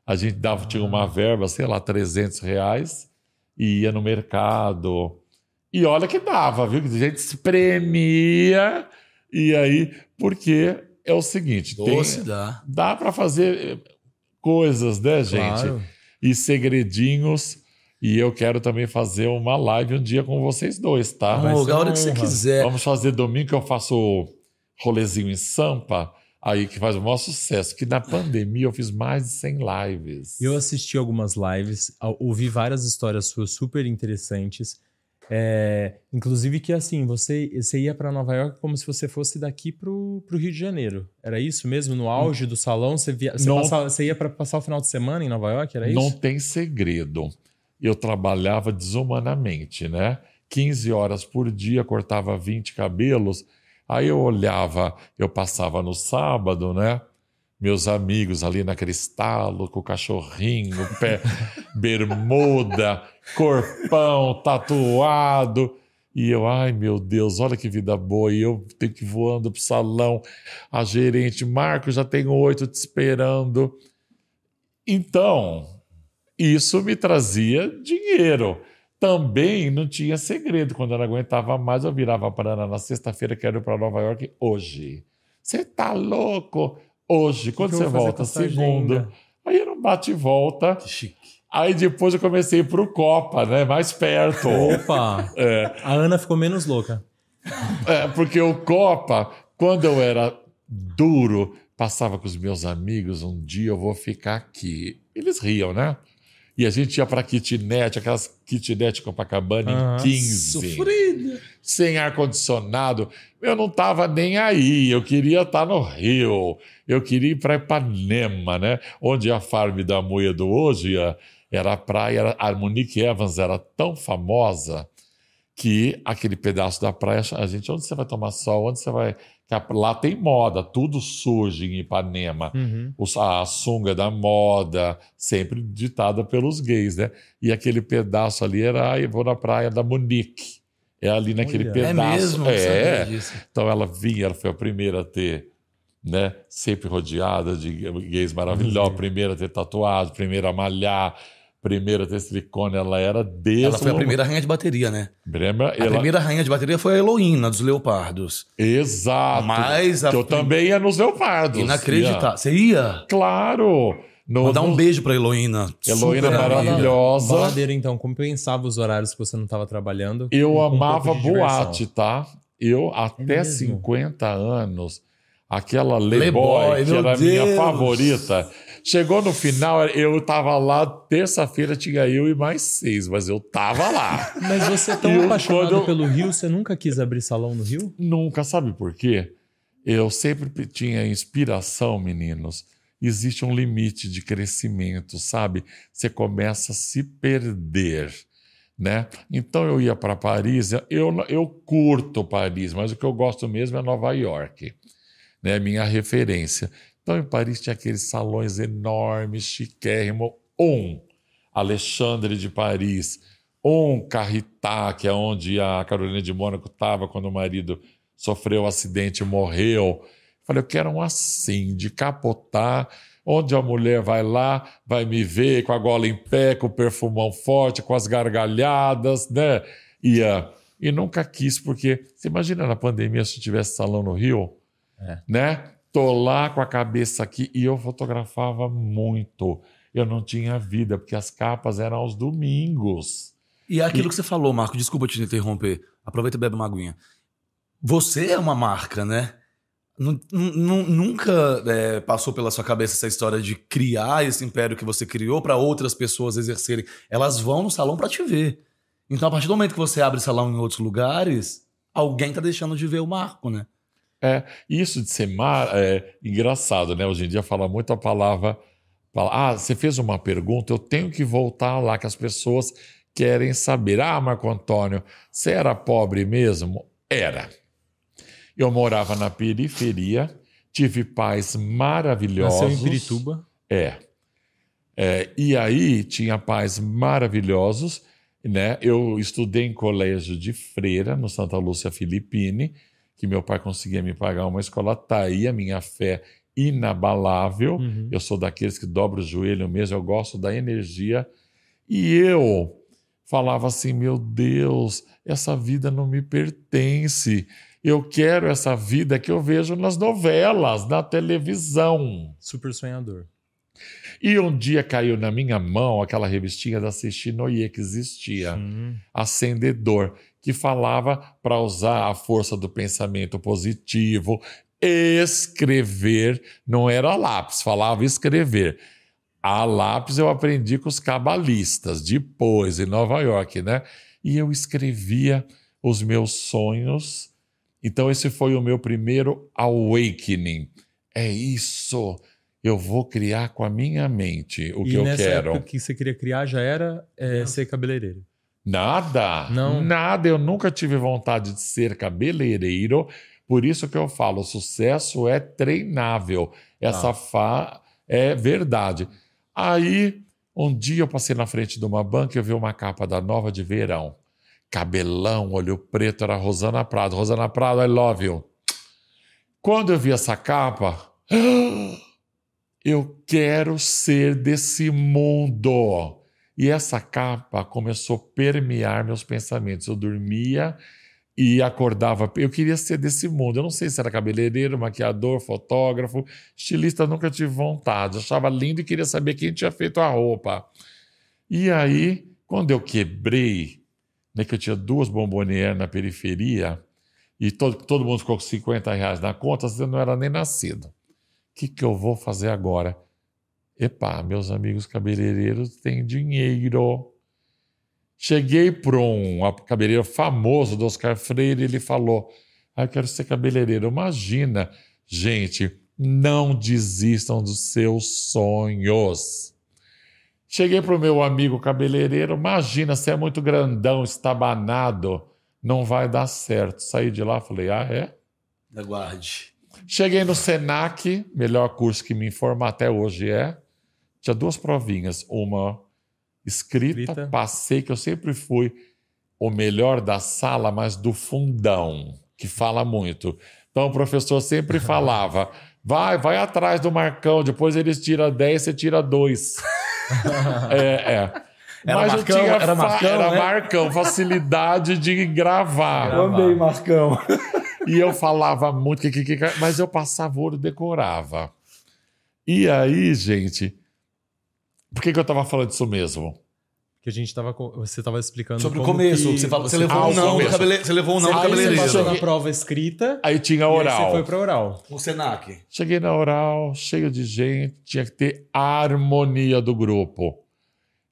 A gente dava, tinha uma Ah. verba, sei lá, 300 reais, e ia no mercado. E olha que dava, viu? A gente se premia. E aí, porque é o seguinte, tem, Doce dá. dá para fazer eh, coisas, né, gente? Claro. E segredinhos. E eu quero também fazer uma live um dia com vocês dois, tá? Amor, ser a hora que você quiser. Vamos fazer domingo que eu faço rolezinho em Sampa, aí que faz o maior sucesso. Que na pandemia eu fiz mais de 100 lives. Eu assisti algumas lives, ouvi várias histórias suas super interessantes. É, inclusive que assim, você, você ia para Nova York como se você fosse daqui pro, pro Rio de Janeiro. Era isso mesmo? No auge do salão, você, via, você, Não. passava- você ia para passar o final de semana em Nova York? Era isso? Não tem segredo. Eu trabalhava desumanamente, né? 15 horas por dia, cortava 20 cabelos. Aí eu olhava, eu passava no sábado, né? Meus amigos ali na Cristalo, com o cachorrinho, pé, bermuda, corpão, tatuado. E eu, ai meu Deus, olha que vida boa. E eu tenho que ir voando pro salão. A gerente, Marco, já tenho oito te esperando. Então, isso me trazia dinheiro. Também não tinha segredo. Quando eu não aguentava mais, eu virava para Ana na sexta-feira, quero ir para Nova York hoje. Você tá louco? Hoje. Quando você volta? Segunda. agenda? Aí era um bate e volta. Que chique. Aí depois eu comecei para o Copa, né? Mais perto. Opa! A Ana ficou menos louca. É, porque o Copa, quando eu era duro, passava com os meus amigos, um dia eu vou ficar aqui. Eles riam, né? E a gente ia para kitnet, aquelas kitnet Copacabana Aham. em 15, Sofrida. sem ar-condicionado. Eu não estava nem aí, eu queria estar no Rio, eu queria ir para Ipanema, né? Onde a farm da Moedo hoje era a praia, a Monique Evans era tão famosa que aquele pedaço da praia, a gente, onde você vai tomar sol, onde você vai. Lá tem moda, tudo surge em Ipanema. Uhum. Os- A sunga da moda, sempre ditada pelos gays, né? E aquele pedaço ali era, ah, eu vou na praia da Monique. É ali naquele Olha. pedaço. É mesmo? É. disso. Então ela vinha, ela foi a primeira a ter, né? Sempre rodeada de gays maravilhosos, primeira a ter tatuagem, primeira a malhar, primeira silicone. Ela era desse. Ela foi a primeira rainha de bateria, né? Lembra? A Ela- primeira rainha de bateria foi a Heloína, dos Leopardos. Exato. Mas a que eu também ia nos leopardos. Inacreditável. Você ia? Claro. No, Mandar um no- beijo pra Heloína. Heloína maravilhosa. Baladeiro, então, compensava os horários que você não estava trabalhando. Eu com um amava diversão. boate, tá? Eu, até mesmo? 50 anos, aquela Playboy, Playboy, que era a minha favorita, chegou no final, eu tava lá, terça-feira tinha eu e mais seis, mas eu tava lá. Mas você é tão Eu, apaixonado eu- pelo Rio, você nunca quis abrir salão no Rio? Nunca, sabe por quê? Eu sempre tinha inspiração, meninos. Existe um limite de crescimento, sabe? Você começa a se perder, né? Então eu ia para Paris, eu, eu curto Paris, mas o que eu gosto mesmo é Nova York, né? Minha referência. Então em Paris tinha aqueles salões enormes, chiquérrimo. Um, Alexandre de Paris. Um, Carritá, que é onde a Carolina de Mônaco estava quando o marido sofreu um acidente e morreu. Falei, eu quero um assim, de capotar, onde a mulher vai lá, vai me ver com a gola em pé, com o perfumão forte, com as gargalhadas, né? E, ah, e nunca quis, porque você imagina na pandemia se tivesse salão no Rio, É. né? Tô lá com a cabeça aqui e eu fotografava muito. Eu não tinha vida, porque as capas eram aos domingos. E é aquilo que você falou, Marco, desculpa te interromper. Aproveita e bebe uma aguinha. Você é uma marca, né? Nu- nu- Nunca é, passou pela sua cabeça essa história de criar esse império que você criou para outras pessoas exercerem. Elas vão no salão para te ver. Então, a partir do momento que você abre salão em outros lugares, alguém tá deixando de ver o Marco, né? É, isso de ser mar, é engraçado, né? Hoje em dia fala muito a palavra, ah, você fez uma pergunta, eu tenho que voltar lá que as pessoas querem saber. Ah, Marco Antônio, você era pobre mesmo? Era. Eu morava na periferia, tive pais maravilhosos. Nasceu em Pirituba. É. É, e aí tinha pais maravilhosos, né? Eu estudei em colégio de freira, no Santa Lúcia Filippine, que meu pai conseguia me pagar uma escola, tá aí a minha fé inabalável. Uhum. Eu sou daqueles que dobra o joelho mesmo, eu gosto da energia. E eu falava assim: meu Deus, essa vida não me pertence. Eu quero essa vida que eu vejo nas novelas, na televisão. Super sonhador. E um dia caiu na minha mão aquela revistinha da Sechinoye que existia, Hum. Acendedor, que falava para usar a força do pensamento positivo, escrever, não era lápis, falava escrever. A lápis eu aprendi com os cabalistas, depois, em Nova York, né? E eu escrevia os meus sonhos. Então, esse foi o meu primeiro awakening. É isso. Eu vou criar com a minha mente o e que eu nessa quero. época que você queria criar já era é, ser cabeleireiro. Nada, Não. nada. Eu nunca tive vontade de ser cabeleireiro. Por isso que eu falo, sucesso é treinável. Essa fa é verdade. Aí, um dia eu passei na frente de uma banca e eu vi uma capa da Nova de Verão. Cabelão, olho preto, era Rosana Prado. Rosana Prado, I love you. Quando eu vi essa capa, eu quero ser desse mundo. E essa capa começou a permear meus pensamentos. Eu dormia e acordava. Eu queria ser desse mundo. Eu não sei se era cabeleireiro, maquiador, fotógrafo, estilista, nunca tive vontade. Achava lindo e queria saber quem tinha feito a roupa. E aí, quando eu quebrei, né, que eu tinha duas bombonières na periferia, e todo, todo mundo ficou com 50 reais na conta, eu não era nem nascido. O que, que eu vou fazer agora? Epá, meus amigos cabeleireiros têm dinheiro. Cheguei para um cabeleireiro famoso do Oscar Freire, ele falou: ah, Eu quero ser cabeleireiro. Imagina, gente, não desistam dos seus sonhos. Cheguei para o meu amigo cabeleireiro, imagina, você é muito grandão, estabanado, não vai dar certo. Saí de lá, falei, ah, é? Aguarde. Cheguei no Senac, melhor curso que me informa até hoje é. Tinha duas provinhas, uma escrita, Escrita. passei, que eu sempre fui o melhor da sala, mas do fundão, que fala muito. Então o professor sempre falava: vai, vai atrás do Marcão, depois eles tiram 10, você tira 2. é, é. Era Mas Marcão, eu tinha era Marcão, era né? Marcão, facilidade de gravar. Amei, Marcão. E eu falava muito, mas eu passava o olho e decorava. E aí, gente, por que, que eu estava falando disso mesmo? Que a gente tava. co- Você tava explicando. Sobre o como começo, que você, falou, você levou Ah, um o não do cabele... Você levou um não do Aí Aí você Cabeleireiro. passou cabeleireiro. na prova escrita. Aí tinha E aí oral. você foi pra oral. O Senac. Cheguei na oral, cheio de gente, tinha que ter harmonia do grupo.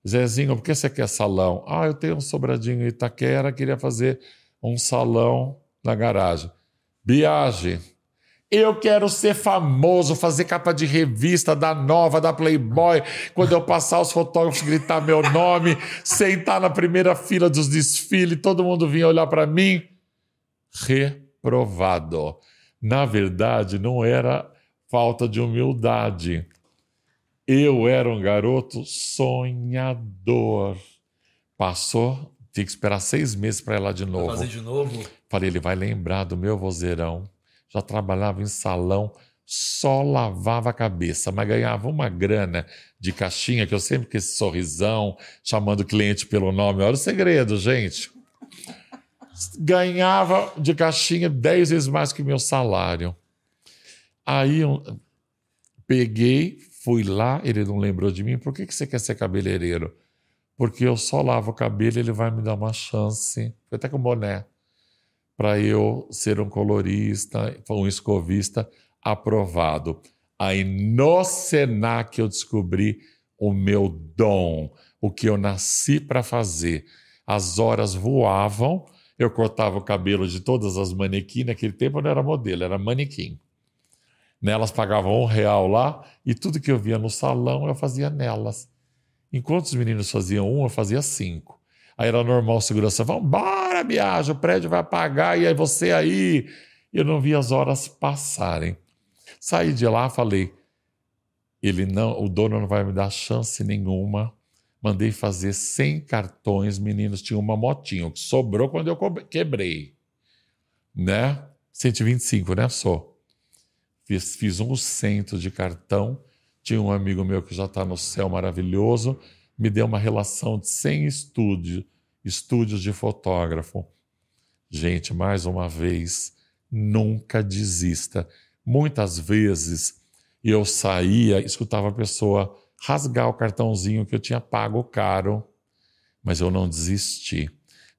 Zezinho, por que você quer salão? Ah, eu tenho um sobradinho em Itaquera, queria fazer um salão na garagem. Biage, eu quero ser famoso, fazer capa de revista da Nova, da Playboy. Quando eu passar, os fotógrafos gritar meu nome, sentar na primeira fila dos desfiles, todo mundo vinha olhar para mim. Reprovado. Na verdade, não era falta de humildade. Eu era um garoto sonhador. Passou, tinha que esperar seis meses para ir lá de novo. fazer de novo? Falei, ele vai lembrar do meu vozeirão. Já trabalhava em salão, só lavava a cabeça, mas ganhava uma grana de caixinha, que eu sempre com esse sorrisão, chamando o cliente pelo nome. Olha o segredo, gente. Ganhava de caixinha dez vezes mais que meu salário. Aí eu peguei, fui lá, ele não lembrou de mim. Por que, que você quer ser cabeleireiro? Porque eu só lavo o cabelo, ele vai me dar uma chance. Foi até com boné para eu ser um colorista, um escovista aprovado. Aí no Senac eu descobri o meu dom, o que eu nasci para fazer. As horas voavam, eu cortava o cabelo de todas as manequins, naquele tempo eu não era modelo, era manequim. Nelas pagavam um real lá e tudo que eu via no salão eu fazia nelas. Enquanto os meninos faziam um, eu fazia cinco. Aí era normal segurança, vambora, viagem, o prédio vai pagar, e aí você aí. Eu não via as horas passarem. Saí de lá, falei, ele não, o dono não vai me dar chance nenhuma. Mandei fazer 100 cartões, meninos tinham uma motinha, que sobrou quando eu quebrei. Né? 125, né, só? Fiz, fiz um cento de cartão. Tinha um amigo meu que já está no céu maravilhoso, me deu uma relação de 100 estúdio, estúdios de fotógrafo. Gente, mais uma vez, nunca desista. Muitas vezes eu saía, escutava a pessoa rasgar o cartãozinho que eu tinha pago caro, mas eu não desisti.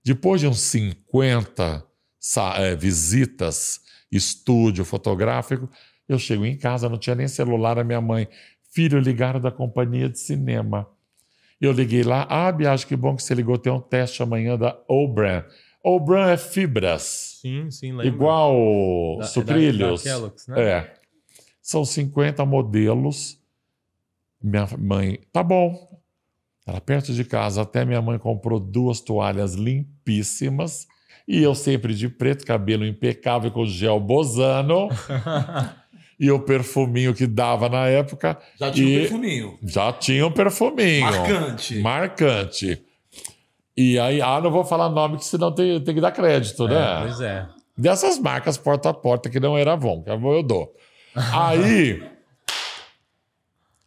Depois de uns 50 sa- eh, visitas, estúdio fotográfico, eu chego em casa, não tinha nem celular, a minha mãe, filho, ligaram da companhia de cinema. Eu liguei lá, ah, Biagem, que bom que você ligou, tem um teste amanhã da Obran. Obran é fibras, Sim, sim, lembro. igual Da- sucrilhos. Da, da Kellogg's, né? É. São 50 modelos. Minha mãe, tá bom. Era perto de casa, até minha mãe comprou duas toalhas limpíssimas. E eu sempre de preto, cabelo impecável com gel bozano. e o perfuminho que dava na época. Já tinha um perfuminho. Já tinha um perfuminho. Marcante. Marcante. E aí, ah, não vou falar nome, que senão tem, tem que dar crédito, É, né? pois é. dessas marcas porta a porta que não era Avon, que Avon eu dou. Aí,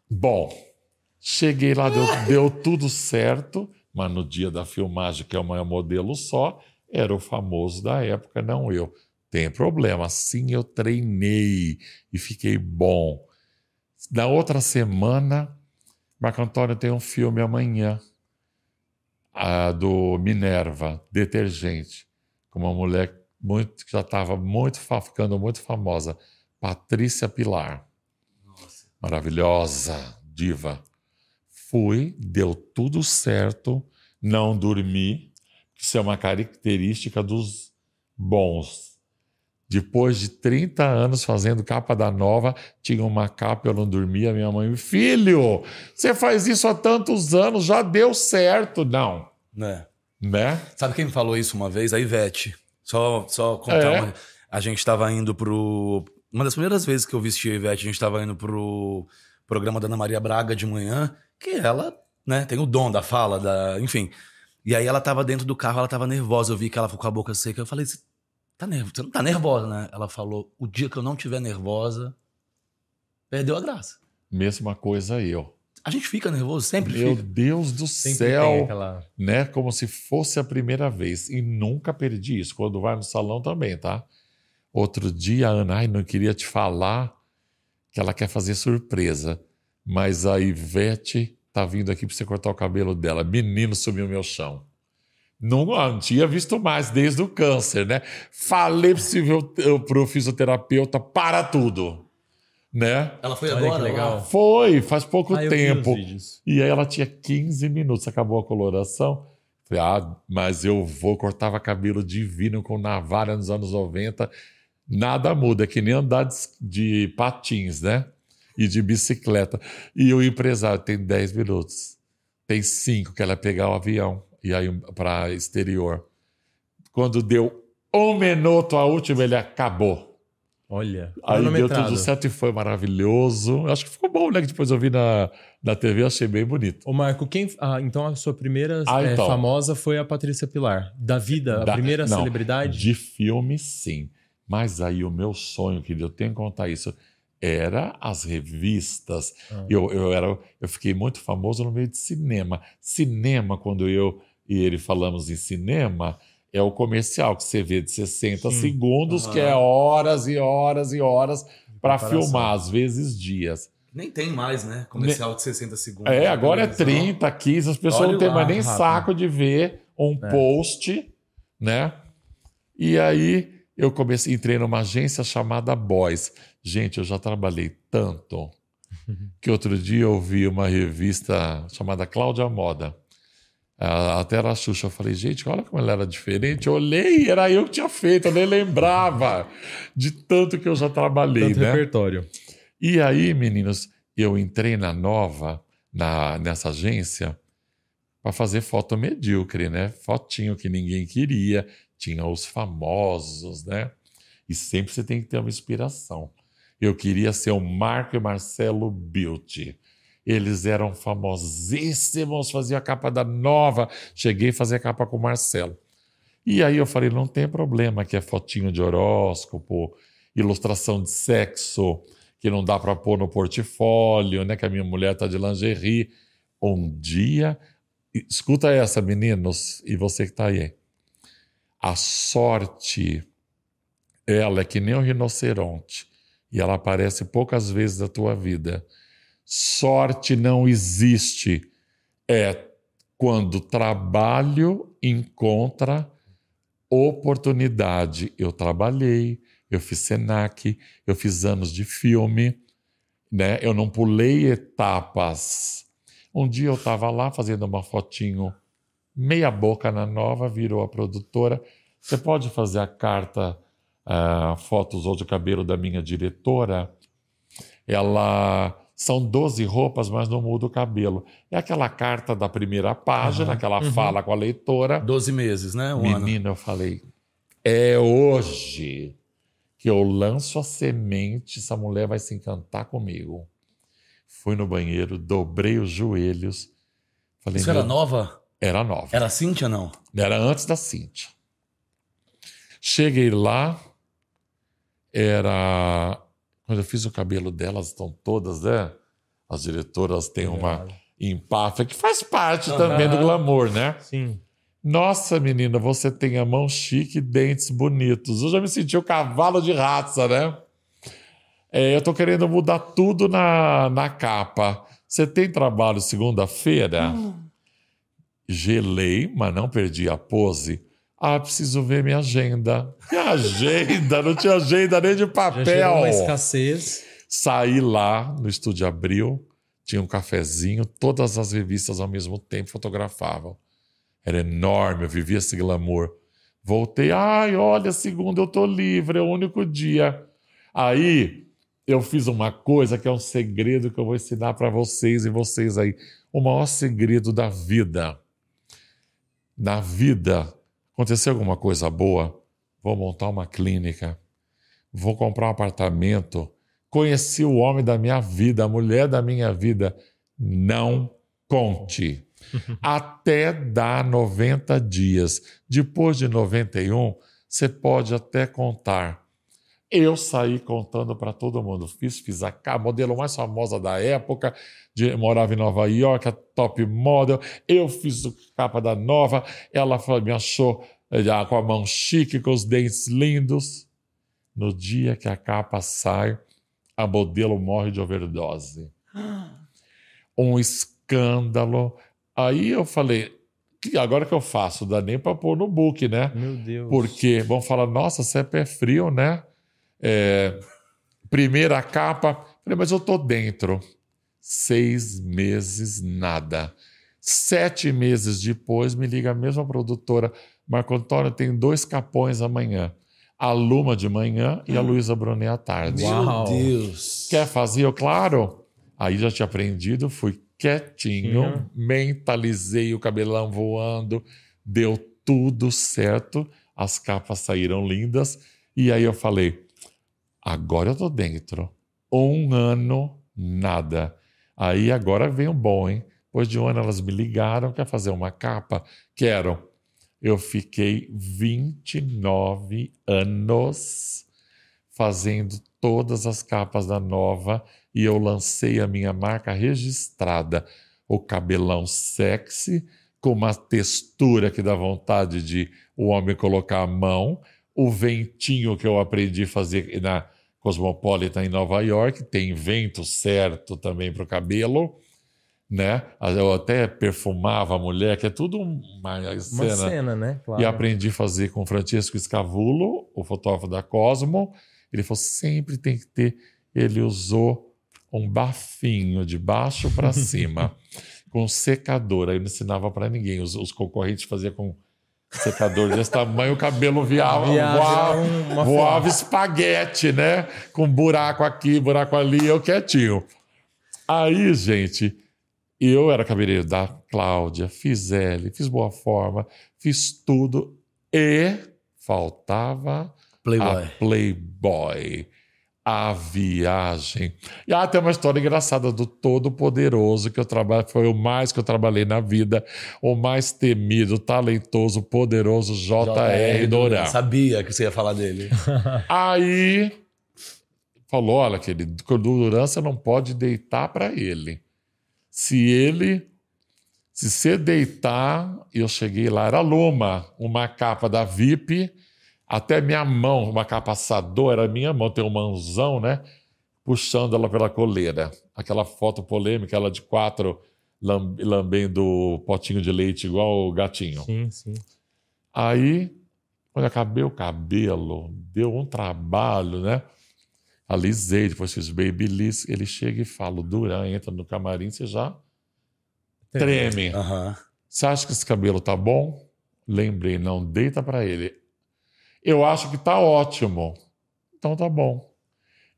bom, cheguei lá, deu, deu tudo certo, mas no dia da filmagem, que é uma modelo só, era o famoso da época, não eu. Tem problema, assim eu treinei e fiquei bom. Na outra semana, Marco Antônio tem um filme amanhã, ah, do Minerva, Detergente, com uma mulher muito, que já estava muito, ficando muito famosa, Patrícia Pilar. Maravilhosa, diva. Fui, deu tudo certo, não dormi. Isso é uma característica dos bons. Depois de 30 anos fazendo capa da nova, tinha uma capa, eu não dormia. Minha mãe, filho, você faz isso há tantos anos, já deu certo. Não, Né? né? Sabe quem me falou isso uma vez? A Ivete. Só, só contar É? uma... A gente tava indo pro... Uma das primeiras vezes que eu vesti a Ivete, a gente tava indo pro programa da Ana Maria Braga de manhã, que ela, né, tem o dom da fala, da... enfim. E aí ela tava dentro do carro, ela tava nervosa. Eu vi que ela ficou com a boca seca. Eu falei, tá nervosa? Você não tá nervosa, né? Ela falou, o dia que eu não tiver nervosa, perdeu a graça. Mesma coisa eu. A gente fica nervoso, sempre Meu fica. Deus do Sempre céu. aquela... né? Como se fosse a primeira vez. E nunca perdi isso. Quando vai no salão também, tá? Outro dia a Ana, ai, não queria te falar que ela quer fazer surpresa. Mas a Ivete tá vindo aqui para você cortar o cabelo dela. Menino sumiu meu chão. Não, não tinha visto mais desde o câncer, né? Falei para o fisioterapeuta, para tudo, né? Ela foi Olha agora. legal. Foi, faz pouco Ah, tempo. E aí ela tinha 15 minutos, acabou a coloração. Falei, ah, mas eu vou, cortava cabelo divino com navalha nos anos 90. Nada muda, é que nem andar de, de patins, né? E de bicicleta. E o empresário tem 10 minutos. Tem 5 que ela ia pegar o avião e aí para exterior. Quando deu um minuto a última, ele acabou. Olha, Aí deu tudo certo e foi maravilhoso. Acho que ficou bom, né? Que depois eu vi na, na TV, achei bem bonito. Ô, Marco, quem. Ah, então a sua primeira Ah, eh, então. famosa foi a Patrícia Pilar. Da vida, Da- a primeira não, celebridade? De filme, sim. Mas aí o meu sonho, querido, eu tenho que contar isso, era as revistas. Ah. Eu, eu, era, eu fiquei muito famoso no meio de cinema. Cinema, quando eu e ele falamos em cinema, é o comercial que você vê de 60 Sim. segundos, Aham. que é horas e horas e horas para filmar, às vezes dias. Nem tem mais, né? Comercial de 60 segundos. É, agora é Televisão. 30, 15, as pessoas Olha não têm mais nem rápido. saco de ver um É. post, né? E aí eu comecei, entrei numa agência chamada Boys. Gente, eu já trabalhei tanto que outro dia eu vi uma revista chamada Cláudia Moda. Ah, Até era Xuxa. Eu falei, gente, olha como ela era diferente. Eu olhei, era eu que tinha feito, eu nem lembrava de tanto que eu já trabalhei, Tanto né? repertório. E aí, meninos, eu entrei na nova, na, nessa agência, para fazer foto medíocre, né? Fotinho que ninguém queria, tinha os famosos, né? E sempre você tem que ter uma inspiração. Eu queria ser o Marco e Marcelo Beauty. Eles eram famosíssimos, faziam a capa da nova. Cheguei a fazer a capa com o Marcelo. E aí eu falei, não tem problema, que é fotinho de horóscopo, ilustração de sexo, que não dá para pôr no portfólio, né? Que a minha mulher tá de lingerie. Um dia, escuta essa, meninos, e você que tá aí. A sorte, ela é que nem um rinoceronte, e ela aparece poucas vezes na tua vida. Sorte não existe. É quando trabalho encontra oportunidade. Eu trabalhei, eu fiz Senac, eu fiz anos de filme, né? Eu não pulei etapas. Um dia eu estava lá fazendo uma fotinho meia boca na nova, virou a produtora. Você pode fazer a carta ah, fotos ou de cabelo da minha diretora? Ela são 12 roupas, mas não muda o cabelo. É aquela carta da primeira página, Aham, aquela uhum. fala com a leitora. 12 meses, né? Um ano. Menino, eu falei, é hoje que eu lanço a semente, essa mulher vai se encantar comigo. Fui no banheiro, dobrei os joelhos. Falei, Isso era nova? Era nova. Era Cíntia, não? Era antes da Cintia. Cheguei lá, era. Quando eu fiz o cabelo delas, estão todas, né? As diretoras têm uma empáfia que faz parte também do glamour, né? Sim. Nossa, menina, você tem a mão chique e dentes bonitos. Eu já me senti o cavalo de raça, né? É, eu tô querendo mudar tudo na, na capa. Você tem trabalho segunda-feira? Gelei, mas não perdi a pose. Ah, preciso ver minha agenda. Que agenda? Não tinha agenda nem de Já papel. gerou uma escassez. Saí lá no Estúdio Abril, tinha um cafezinho, todas as revistas ao mesmo tempo fotografavam. Era enorme, eu vivia esse glamour. Voltei, ai, olha, segunda eu tô livre, é o único dia. Aí eu fiz uma coisa que é um segredo que eu vou ensinar para vocês e vocês aí. O maior segredo da vida. Na vida, aconteceu alguma coisa boa? Vou montar uma clínica. Vou comprar um apartamento. Conheci o homem da minha vida, a mulher da minha vida. Não conte. até dar 90 dias. Depois de 91, você pode até contar. Eu saí contando para todo mundo. Fiz, fiz a capa, modelo mais famosa da época, de, morava em Nova York, a top model. Eu fiz a capa da nova. Ela me achou já, com a mão chique, com os dentes lindos. No dia que a capa sai, a modelo morre de overdose. Um escândalo. Aí eu falei, agora que eu faço? Dá nem para pôr no book, né? Meu Deus. Porque vão falar, nossa, você é pé frio, né? É, primeira capa. Falei, mas eu tô dentro. Seis meses, nada. Sete meses depois, me liga a mesma produtora. Marco Antônio tem dois capões amanhã. A Luma de manhã e a Luísa Brunet à tarde. Uau. Meu Deus. Quer fazer? Eu, claro. Aí já tinha aprendido, fui quietinho, Sim. mentalizei o cabelão voando, deu tudo certo, as capas saíram lindas. E aí eu falei: agora eu tô dentro. Um ano, nada. Aí agora vem o bom, hein? Depois de um ano elas me ligaram, quer fazer uma capa? Quero. Eu fiquei 29 anos fazendo todas as capas da nova e eu lancei a minha marca registrada, o cabelão sexy, com uma textura que dá vontade de o homem colocar a mão, o ventinho que eu aprendi a fazer na Cosmopolitan em Nova York, tem vento certo também para o cabelo, né? Eu até perfumava a mulher, que é tudo uma Uma cena. cena, né? Claro. E aprendi a fazer com Francisco Scavulo, o fotógrafo da Cosmo. Ele falou: sempre tem que ter. Ele usou um bafinho de baixo para cima, com secador. Aí eu não ensinava para ninguém. Os, os concorrentes faziam com secador desse tamanho, o cabelo viava, voava, voava espaguete, né? Com buraco aqui, buraco ali, eu quietinho. Aí, gente, eu era cabeleireiro da Cláudia, fiz L, fiz Boa Forma, fiz tudo e faltava Playboy. a Playboy, a viagem. E ah, tem uma história engraçada do Todo-Poderoso que eu trabalho, foi o mais que eu trabalhei na vida, o mais temido, talentoso, poderoso J.R. Doran. Sabia que você ia falar dele. Aí falou: olha, querido, o Duran você não pode deitar para ele. Se ele. Se você deitar, eu cheguei lá, era Luma, uma capa da VIP, até minha mão, uma capa assadora, era minha mão, tem um mãozão, né? Puxando ela pela coleira. Aquela foto polêmica, ela de quatro lam- lambendo potinho de leite igual o gatinho. Sim, sim. Aí, quando acabei o cabelo, deu um trabalho, né? Alisei, depois fiz babyliss. Ele chega e fala: o Duran entra no camarim, você já treme. Aham. Você acha que esse cabelo tá bom? Lembrei, não deita pra ele. Eu acho que tá ótimo. Então tá bom.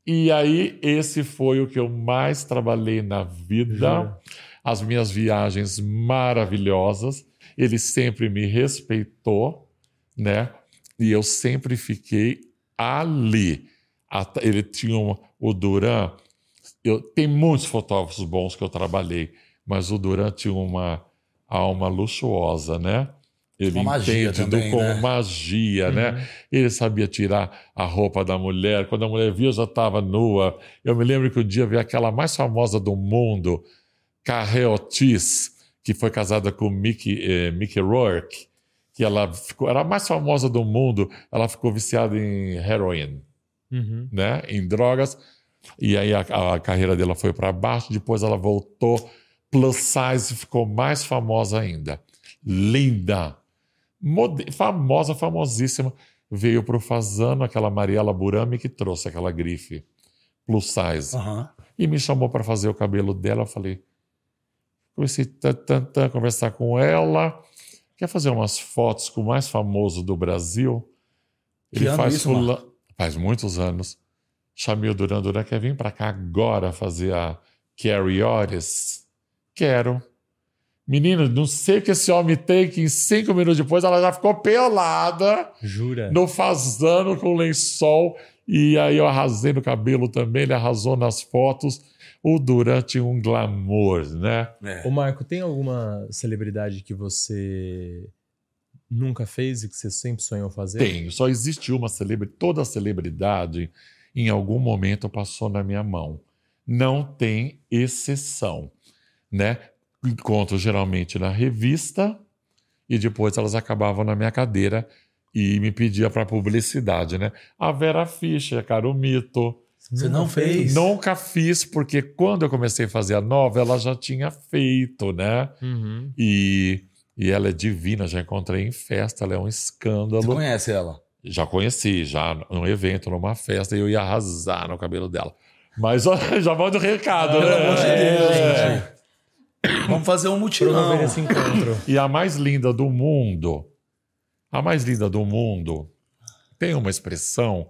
E aí, esse foi o que eu mais trabalhei na vida. As minhas viagens maravilhosas. Ele sempre me respeitou, né? E eu sempre fiquei ali. Ele tinha um- o Duran. Eu, tem muitos fotógrafos bons que eu trabalhei, mas o Duran tinha uma alma luxuosa, né? Ele Uma magia entende também, do, com né? magia, né? Ele sabia tirar a roupa da mulher. Quando a mulher via, já estava nua. Eu me lembro que um dia veio aquela mais famosa do mundo, Carré Otis, que foi casada com Mickey, eh, Mickey Rourke, que ela ficou, era a mais famosa do mundo. Ela ficou viciada em heroin Uhum. né, em drogas. E aí a, a carreira dela foi para baixo. Depois ela voltou plus size e ficou mais famosa ainda. Linda, famosa, famosíssima. Veio para o Fazano, aquela Mariela Burami que trouxe aquela grife plus size. Aham. E me chamou para fazer o cabelo dela. Eu falei, comecei a tan, tan, conversar com ela. Quer fazer umas fotos com o mais famoso do Brasil? Que ano isso, fula- Faz muitos anos. Chamei o Duran Duran, quer vir para cá agora fazer a Carrie Ores? Quero. Menino, não sei o que esse homem tem, que em cinco minutos depois ela já ficou pelada Jura? no fazano com lençol. E aí eu arrasei no cabelo também, ele arrasou nas fotos. O Duran tinha um glamour, né? É. Ô Marco, tem alguma celebridade que você nunca fez e que você sempre sonhou fazer? Tenho. Só existe uma celebridade. Toda celebridade, em algum momento, passou na minha mão. Não tem exceção, né? Encontro geralmente na revista e depois elas acabavam na minha cadeira e me pedia para publicidade, né? A Vera Fischer, cara, o mito. Você não fez? Nunca fiz, porque quando eu comecei a fazer a nova, ela já tinha feito, né? Uhum. E, e ela é divina, já encontrei em festa, ela é um Você escândalo. conhece ela? Já conheci, já num evento, numa festa, e eu ia arrasar no cabelo dela. Mas ó, já manda o recado, Pelo né? amor de Deus, É. gente. Vamos fazer um mutirão. Esse encontro. E a mais linda do mundo, a mais linda do mundo, tem uma expressão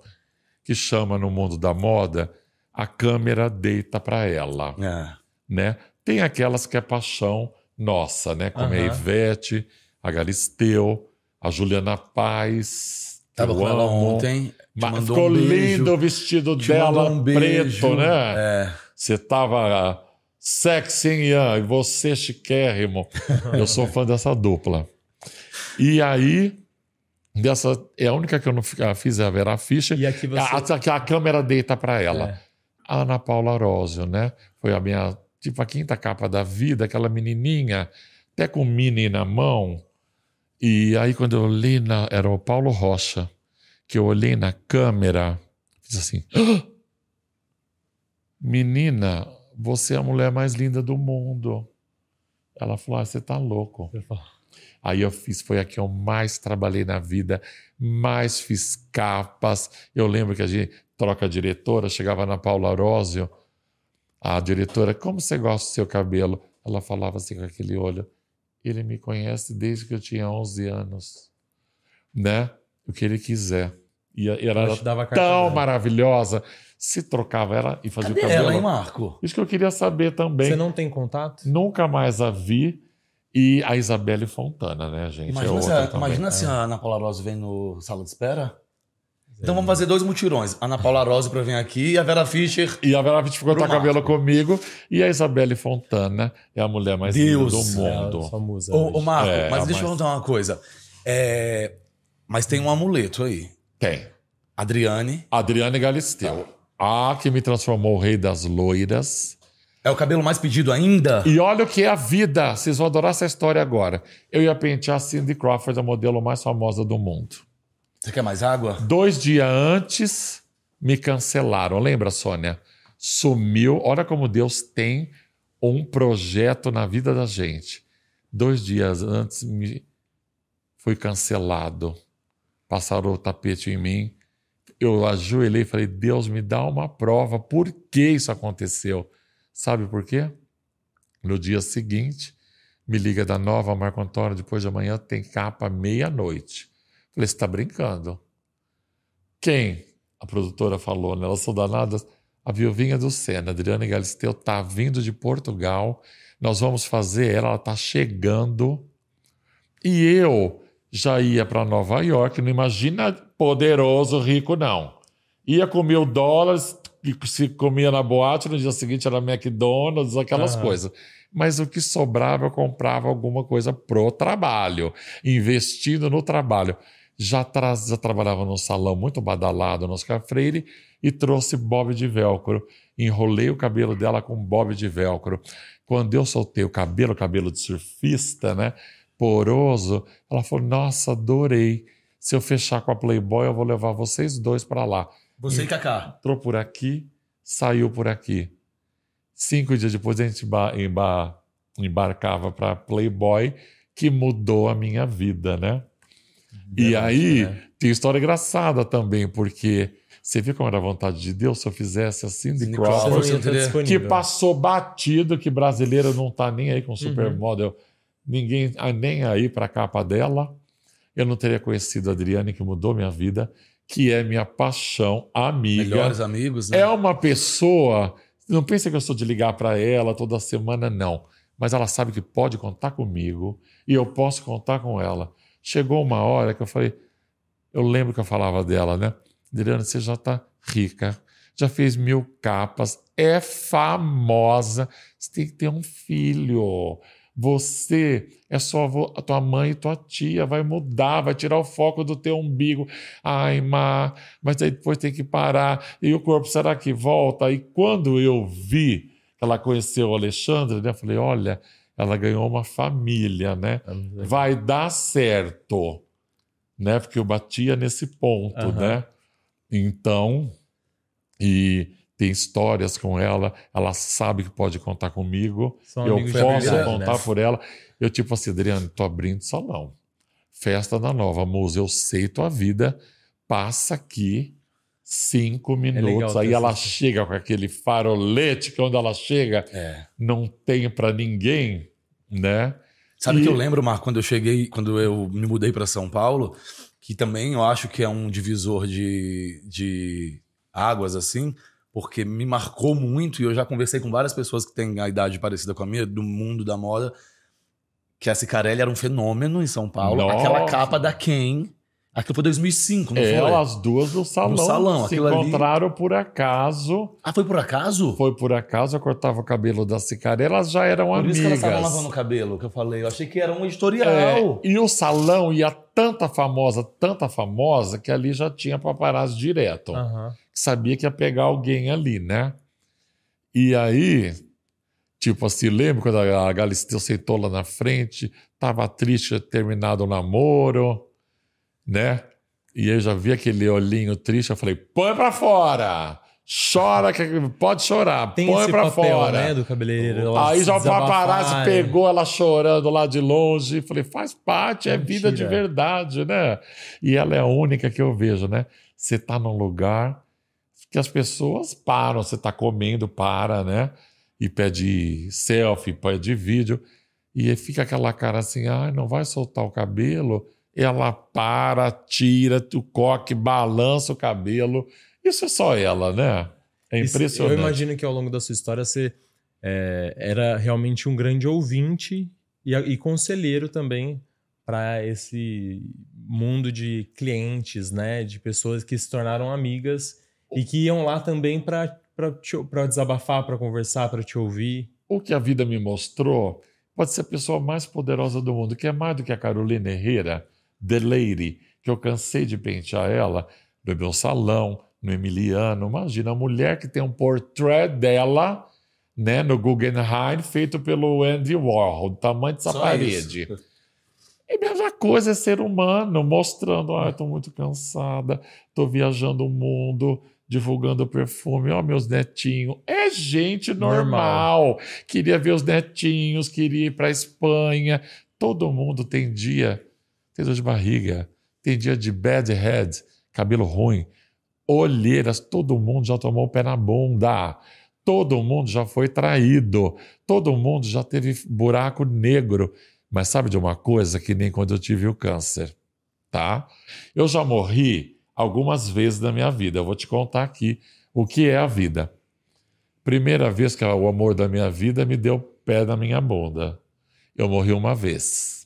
que chama no mundo da moda a câmera deita para ela, É. né? Tem aquelas que é paixão nossa, né? Como a Aham. Ivete, a Galisteu, a Juliana Paz. Tava com ela ontem. te Mas mandou ficou um beijo, lindo o vestido te dela um beijo. preto, né? É. Você tava sexy, Ian? E você chiquérrimo. Eu sou fã dessa dupla. E aí, dessa, é a única que eu não ah, fiz é a Vera Fischer. E aqui você. A, a, a câmera deita para ela. É. A Ana Paula Arósio, né? Foi a minha, tipo, a quinta capa da vida, aquela menininha, até com mini na mão. E aí, quando eu olhei, na, era o Paulo Rocha, que eu olhei na câmera, fiz assim: "Ah! Menina, você é a mulher mais linda do mundo. Ela falou: ah, você tá louco. Aí eu fiz, foi a que eu mais trabalhei na vida, mais fiz capas. Eu lembro que a gente troca a diretora, chegava na Paula Arósio, a diretora, como você gosta do seu cabelo? Ela falava assim com aquele olho, ele me conhece desde que eu tinha 11 anos, né? O que ele quiser. E ela ela era tão branca. maravilhosa, se trocava ela e fazia Cadê o cabelo. ela, hein, Marco? Isso que eu queria saber também. Você não tem contato? Nunca mais a vi. E a Isabelle Fontana, né, gente? Imagina, é se, a, imagina se a Ana Paula Rose vem no sala de espera. Então vamos fazer dois mutirões. A Ana Paula Rose pra vir aqui e a Vera Fischer. E a Vera Pitt ficou Pro cortar cabelo comigo. E a Isabelle Fontana é a mulher mais Deus, linda do mundo. É, sua musa. Ô, Marco, É, mas deixa eu mais- perguntar uma coisa. É, Mas tem um amuleto aí. Tem. Adriane. Adriane Galisteu. A que me transformou o rei das loiras. É o cabelo mais pedido ainda? E olha o que é a vida. Vocês vão adorar essa história agora. Eu ia pentear a Cindy Crawford, a modelo mais famosa do mundo. Você quer mais água? Dois dias antes, me cancelaram. Lembra, Sônia? Sumiu. Olha como Deus tem um projeto na vida da gente. Dois dias antes, me fui cancelado. Passaram o tapete em mim. Eu ajoelhei e falei: Deus, me dá uma prova. Por que isso aconteceu? Sabe por quê? No dia seguinte, me liga da nova, Marco Antônio, depois de amanhã tem capa meia-noite. Falei, você está brincando? Quem? A produtora falou, né? Elas são danadas. A viuvinha do Senna, Adriana Galisteu, está vindo de Portugal. Nós vamos fazer ela, ela está chegando. E eu já ia para Nova York, não imagina poderoso, rico, não. Ia com mil dólares, se comia na boate, no dia seguinte era McDonald's, aquelas coisas. Mas o que sobrava, eu comprava alguma coisa pro trabalho, investindo no trabalho. Já, tra já trabalhava num salão muito badalado no Oscar Freire e trouxe bob de velcro. Enrolei o cabelo dela com bob de velcro. Quando eu soltei o cabelo, cabelo de surfista, né? Poroso, ela falou: Nossa, adorei. Se eu fechar com a Playboy, eu vou levar vocês dois para lá. Você e Kaká. Entrou por aqui, saiu por aqui. Cinco dias depois a gente emba- emba- embarcava para Playboy, que mudou a minha vida, né? E aí, né? tem história engraçada também, porque você viu como era a vontade de Deus se eu fizesse assim de Crawford, que passou batido, que brasileiro não tá nem aí com supermodel, ninguém ah, nem aí para a capa dela. Eu não teria conhecido a Adriane, que mudou minha vida, que é minha paixão, amiga. Melhores amigos, né? É uma pessoa. Não pensa que eu sou de ligar para ela toda semana, não. Mas ela sabe que pode contar comigo e eu posso contar com ela. Chegou uma hora que eu falei. Eu lembro que eu falava dela, né? Adriana, você já está rica, já fez mil capas, é famosa. Você tem que ter um filho. Você é só a tua mãe e tua tia, vai mudar, vai tirar o foco do teu umbigo. Ai, má, mas aí depois tem que parar. E o corpo, será que volta? E quando eu vi que ela conheceu o Alexandre, né, eu falei: olha, ela ganhou uma família, né? Vai dar certo, né? Porque eu batia nesse ponto, uhum. né? Então, e tem histórias com ela, ela sabe que pode contar comigo, São eu posso contar né? por ela. Eu, tipo assim, Adriano, tô abrindo salão. Festa da Nova Musa, eu sei tua vida, passa aqui cinco é minutos. É Aí ela chega com aquele farolete que quando ela chega é. não tem para ninguém, né? Sabe e... que eu lembro, Marco, quando eu cheguei, quando eu me mudei para São Paulo, que também eu acho que é um divisor de, de águas assim porque me marcou muito e eu já conversei com várias pessoas que têm a idade parecida com a minha, do mundo da moda, que a Cicarelli era um fenômeno em São Paulo. Nossa. Aquela capa da Ken. Aquilo foi 2005, não é, foi? as duas no salão. No salão, se encontraram ali... por acaso. Ah, foi por acaso? Foi por acaso, eu cortava o cabelo da Cicarelli, elas já eram por amigas. Por isso que elas estavam lavando o cabelo, que eu falei. Eu achei que era um editorial. É, e o salão ia tanta famosa, tanta famosa, que ali já tinha paparazzi direto. Uhum sabia que ia pegar alguém ali, né? E aí, tipo assim, lembro quando a Galisteu sentou lá na frente, tava triste, terminado o namoro, né? E eu já vi aquele olhinho triste, eu falei, põe pra fora! Chora, que pode chorar, Tem põe pra papel, fora. Né, do cabeleireiro. Aí já o paparazzi é. pegou ela chorando lá de longe. Falei, faz parte, é Mentira. vida de verdade, né? E ela é a única que eu vejo, né? Você tá num lugar, que as pessoas param, você está comendo, para, né? E pede selfie, pede vídeo, e fica aquela cara assim, ah, não vai soltar o cabelo. Ela para, tira o coque, balança o cabelo. Isso é só ela, né? É impressionante. Eu imagino que ao longo da sua história você é, era realmente um grande ouvinte e, e conselheiro também para esse mundo de clientes, né? De pessoas que se tornaram amigas e que iam lá também para desabafar, para conversar, para te ouvir. O que a vida me mostrou pode ser a pessoa mais poderosa do mundo, que é mais do que a Carolina Herrera, The Lady, que eu cansei de pentear ela no meu salão, no Emiliano. Imagina, a mulher que tem um portrait dela né, no Guggenheim, feito pelo Andy Warhol, do tamanho dessa Só parede. Isso. E a mesma coisa é ser humano, mostrando, ah, estou muito cansada, estou viajando o mundo, divulgando perfume. Ó, oh, meus netinhos. É gente normal. normal. Queria ver os netinhos, queria ir para Espanha. Todo mundo tem dia, tem dor de barriga, tem dia de bad head, cabelo ruim, olheiras. Todo mundo já tomou o pé na bunda. Todo mundo já foi traído. Todo mundo já teve buraco negro. Mas sabe de uma coisa que nem quando eu tive o câncer, tá? Eu já morri algumas vezes na minha vida. Eu vou te contar aqui o que é a vida. Primeira vez que o amor da minha vida me deu pé na minha bunda. Eu morri uma vez.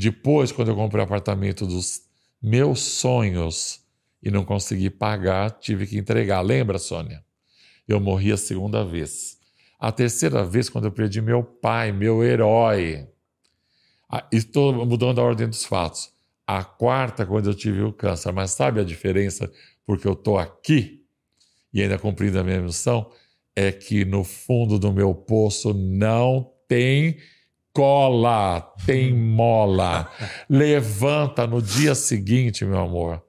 Depois, quando eu comprei o apartamento dos meus sonhos e não consegui pagar, tive que entregar. Lembra, Sônia? Eu morri a segunda vez. A terceira vez, quando eu perdi meu pai, meu herói. Ah, estou mudando a ordem dos fatos a quarta quando eu tive o câncer. Mas sabe a diferença? Porque eu estou aqui e ainda cumprindo a minha missão, é que no fundo do meu poço não tem cola, tem mola. Levanta no dia seguinte, meu amor.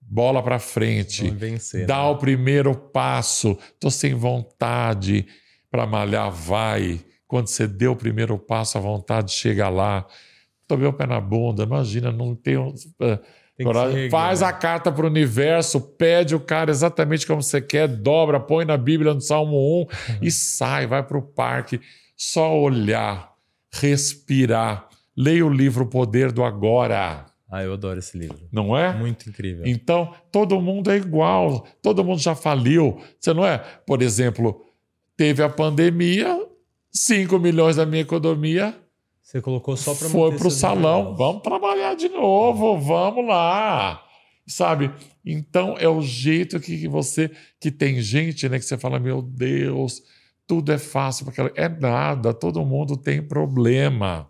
Bola para frente. Vencer, dá né? o primeiro passo. Tô sem vontade para malhar, vai. Quando você deu o primeiro passo, a vontade chega lá tomei o pé na bunda, imagina, não tem, uh, coragem. Faz a carta para o universo, pede o cara exatamente como você quer, dobra, põe na Bíblia no Salmo 1 uhum. e sai, vai para o parque. Só olhar, respirar. Leia o livro O Poder do Agora. Ah, eu adoro esse livro. Não é? Muito incrível. Então, todo mundo é igual, todo mundo já faliu. Você não é? Por exemplo, teve a pandemia, 5 milhões da minha economia você colocou só para Foi para o salão. Vamos trabalhar de novo, vamos lá. sabe? Então é o jeito que você que tem gente, né, que você fala, meu Deus, tudo é fácil porque é nada, todo mundo tem problema.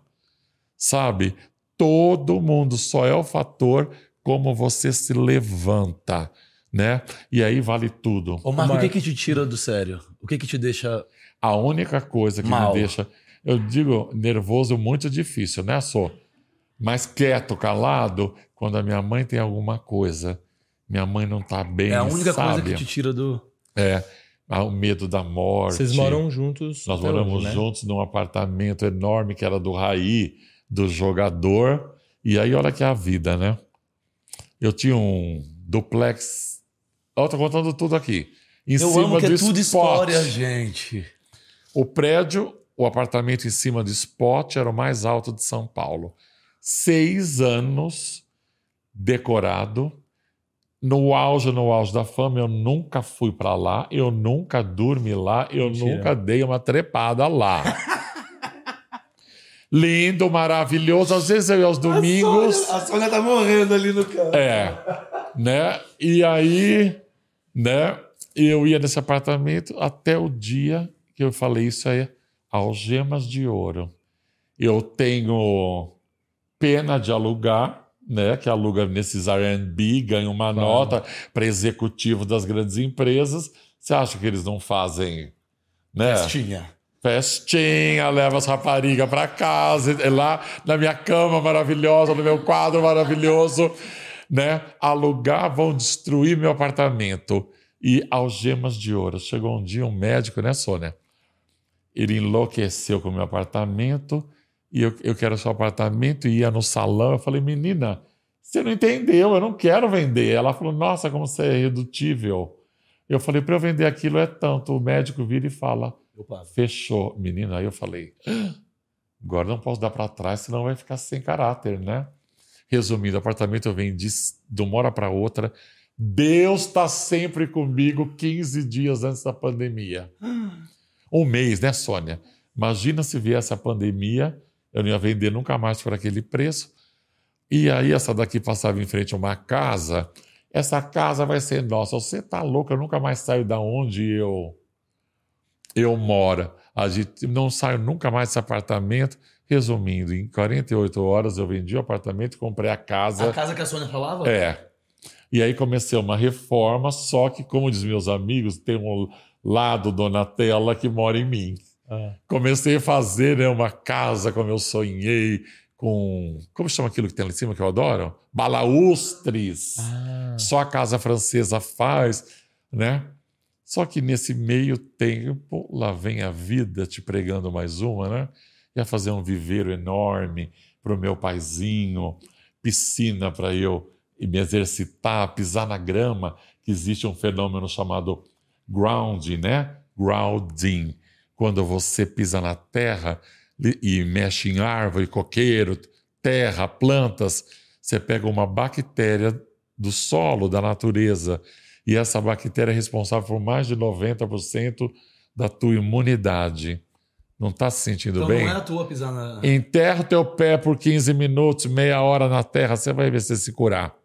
Sabe? Todo mundo só é o fator como você se levanta, né? E aí vale tudo. Ô, Marco, o que que te tira do sério? O que que te deixa A única coisa que Mal. me deixa, eu digo, nervoso muito difícil, né, Sô? Mas quieto, calado, quando a minha mãe tem alguma coisa, minha mãe não tá bem, é a única sabe? coisa que te tira do É, ah, o medo da morte. Vocês moram juntos. Nós moramos hoje, né? juntos num apartamento enorme que era do Raí, do jogador. E aí, olha que é a vida, né? Eu tinha um duplex. Eu tô contando tudo aqui. Em Eu cima amo que do é tudo spot. história, gente. O prédio, o apartamento em cima do spot era o mais alto de São Paulo. Seis anos decorado. No auge, no auge da fama, eu nunca fui para lá, eu nunca dormi lá, eu Mentira. nunca dei uma trepada lá. Lindo, maravilhoso. Às vezes eu ia aos domingos. A Sônia tá morrendo ali no canto. É, né? E aí, né? Eu ia nesse apartamento até o dia que eu falei isso aí, algemas de ouro. Eu tenho pena de alugar, né? Que aluga nesses R&B, ganha uma nota para executivo das grandes empresas. Você acha que eles não fazem, né? Festinha. Festinha, leva as raparigas para casa, é lá na minha cama maravilhosa, no meu quadro maravilhoso, né? Alugar, vão destruir meu apartamento. E algemas de ouro. Chegou um dia um médico, né, Sônia? Ele enlouqueceu com o meu apartamento e eu, eu quero seu apartamento e ia no salão. Eu falei, menina, você não entendeu, eu não quero vender. Ela falou, nossa, como você é irredutível. Eu falei, para eu vender aquilo é tanto. O médico vira e fala. Fechou, menina. Aí eu falei, "Ah, agora não posso dar para trás, senão vai ficar sem caráter, né? Resumindo, o apartamento eu vendi de uma hora para outra. Deus está sempre comigo 15 dias antes da pandemia. Um mês, né, Sônia? Imagina se viesse a pandemia, eu não ia vender nunca mais por aquele preço. E aí essa daqui passava em frente a uma casa. Essa casa vai ser nossa. Você tá louca? Eu nunca mais saio da onde eu eu moro. A gente não saio nunca mais desse apartamento. Resumindo, em 48 horas eu vendi o apartamento e comprei a casa. A casa que a Sônia falava? É. E aí comecei uma reforma, só que, como diz meus amigos, tem um lado Donatella que mora em mim. Ah, Comecei a fazer né, uma casa como eu sonhei, com. Como chama aquilo que tem lá em cima que eu adoro? Balaustres. Ah, Só a casa francesa faz, né? Só que nesse meio tempo, lá vem a vida te pregando mais uma, né? Ia fazer um viveiro enorme para o meu paizinho, piscina para eu me exercitar, pisar na grama, que existe um fenômeno chamado grounding, né? Grounding. Quando você pisa na terra e mexe em árvore, coqueiro, terra, plantas, você pega uma bactéria do solo, da natureza, e essa bactéria é responsável por mais de 90% da tua imunidade. Não está se sentindo Então bem? não é a tua pisar na. Enterra o teu pé por 15 minutos, meia hora na terra, você vai ver se se curar.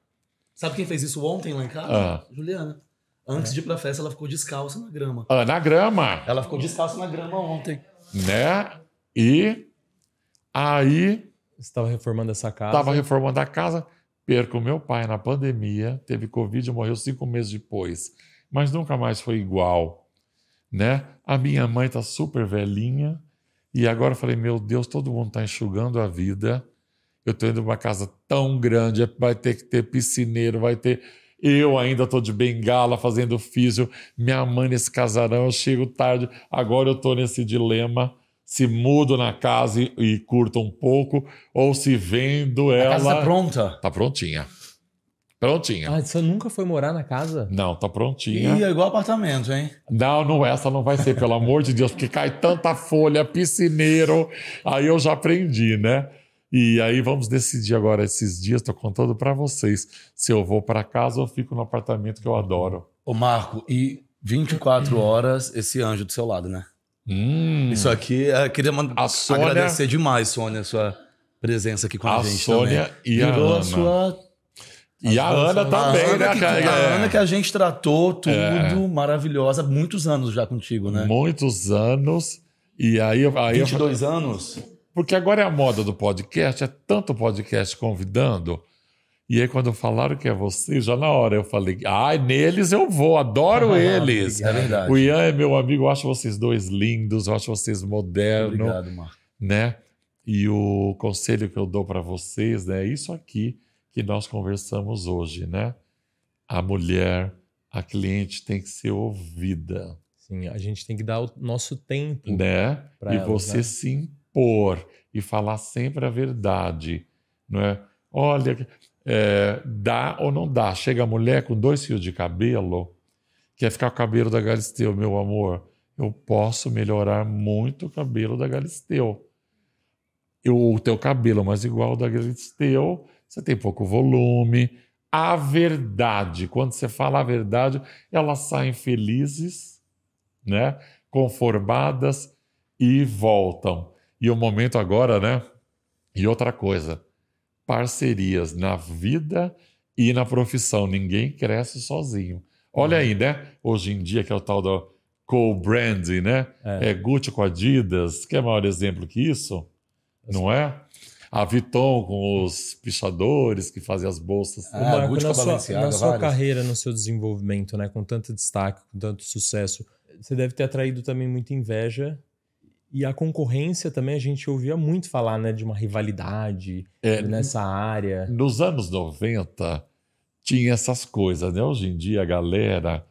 Sabe quem fez isso ontem lá em casa? Ah. Juliana. Antes de ir pra festa, ela ficou descalça na grama. Anagrama, Ela ficou descalça na grama ontem. né? E aí você estava reformando essa casa. estava reformando a casa, perco meu pai na pandemia, teve Covid e morreu cinco meses depois. Mas nunca mais foi igual, né? A minha mãe está super velhinha e agora eu falei, meu Deus, todo mundo está enxugando a vida. Eu estou indo para uma casa tão grande, vai ter que ter piscineiro, vai ter... Eu ainda estou de bengala fazendo físio, minha mãe nesse casarão, eu chego tarde, agora eu estou nesse dilema, se mudo na casa e, e curto um pouco, ou se vendo A ela... casa tá pronta. Tá prontinha. Prontinha. Ah, você nunca foi morar na casa? Não, tá E prontinha. é igual apartamento, hein? Não, não, essa não vai ser, pelo amor de Deus, porque cai tanta folha, piscineiro. Aí eu já aprendi, né? E aí vamos decidir agora esses dias, tô contando para vocês, se eu vou para casa ou fico no apartamento que eu adoro. Ô, Marco, e 24 horas esse anjo do seu lado, né? Hum, Isso aqui, eu queria A Sônia- agradecer demais, Sônia, a sua presença aqui com a, a gente Sônia também. e a Virou Ana. sua... E a Ana A também, Ana, né? que, cara? a É. Ana que a gente tratou tudo É. maravilhosa, muitos anos já contigo, né? Muitos anos. E aí, eu- aí eu 22 anos? Porque agora é a moda do podcast, é tanto podcast convidando. E aí, quando falaram que é você, já na hora eu falei, ai, neles eu vou, adoro eles. É verdade. O Ian é meu amigo, eu acho vocês dois lindos, eu acho vocês modernos, Obrigado, Marco. né? E o conselho que eu dou para vocês né, é isso aqui que nós conversamos hoje, né? A mulher, a cliente tem que ser ouvida, Sim, a gente tem que dar o nosso tempo. né? e elas, você né? se impor e falar sempre a verdade, não é? Olha, é, dá ou não dá. Chega a mulher com dois fios de cabelo, quer ficar com o cabelo da Galisteu, meu amor. Eu posso melhorar muito o cabelo da Galisteu. Eu, o teu cabelo, mas igual ao da Galisteu, você tem pouco volume. A verdade, quando você fala a verdade, elas saem felizes, né? conformadas e voltam. E o momento agora, né? E outra coisa, parcerias na vida e na profissão. Ninguém cresce sozinho. Olha aí, né? Hoje em dia, que é o tal do co-branding, né? É. Gucci com Adidas. Quer maior exemplo que isso? Não é? A Vuitton com os pichadores que fazem as bolsas. Ah, Marco, Gucci na com a sua, na sua carreira, no seu desenvolvimento, né, com tanto destaque, com tanto sucesso, você deve ter atraído também muita inveja. E a concorrência também, a gente ouvia muito falar né, de uma rivalidade É, nessa área. Nos anos 90, tinha essas coisas, né? Hoje em dia, a galera,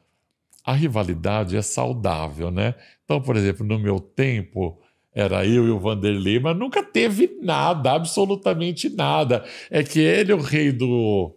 a rivalidade é saudável, né? Então, por exemplo, no meu tempo, era eu e o Vanderlei, mas nunca teve nada, absolutamente nada. É que ele, o rei do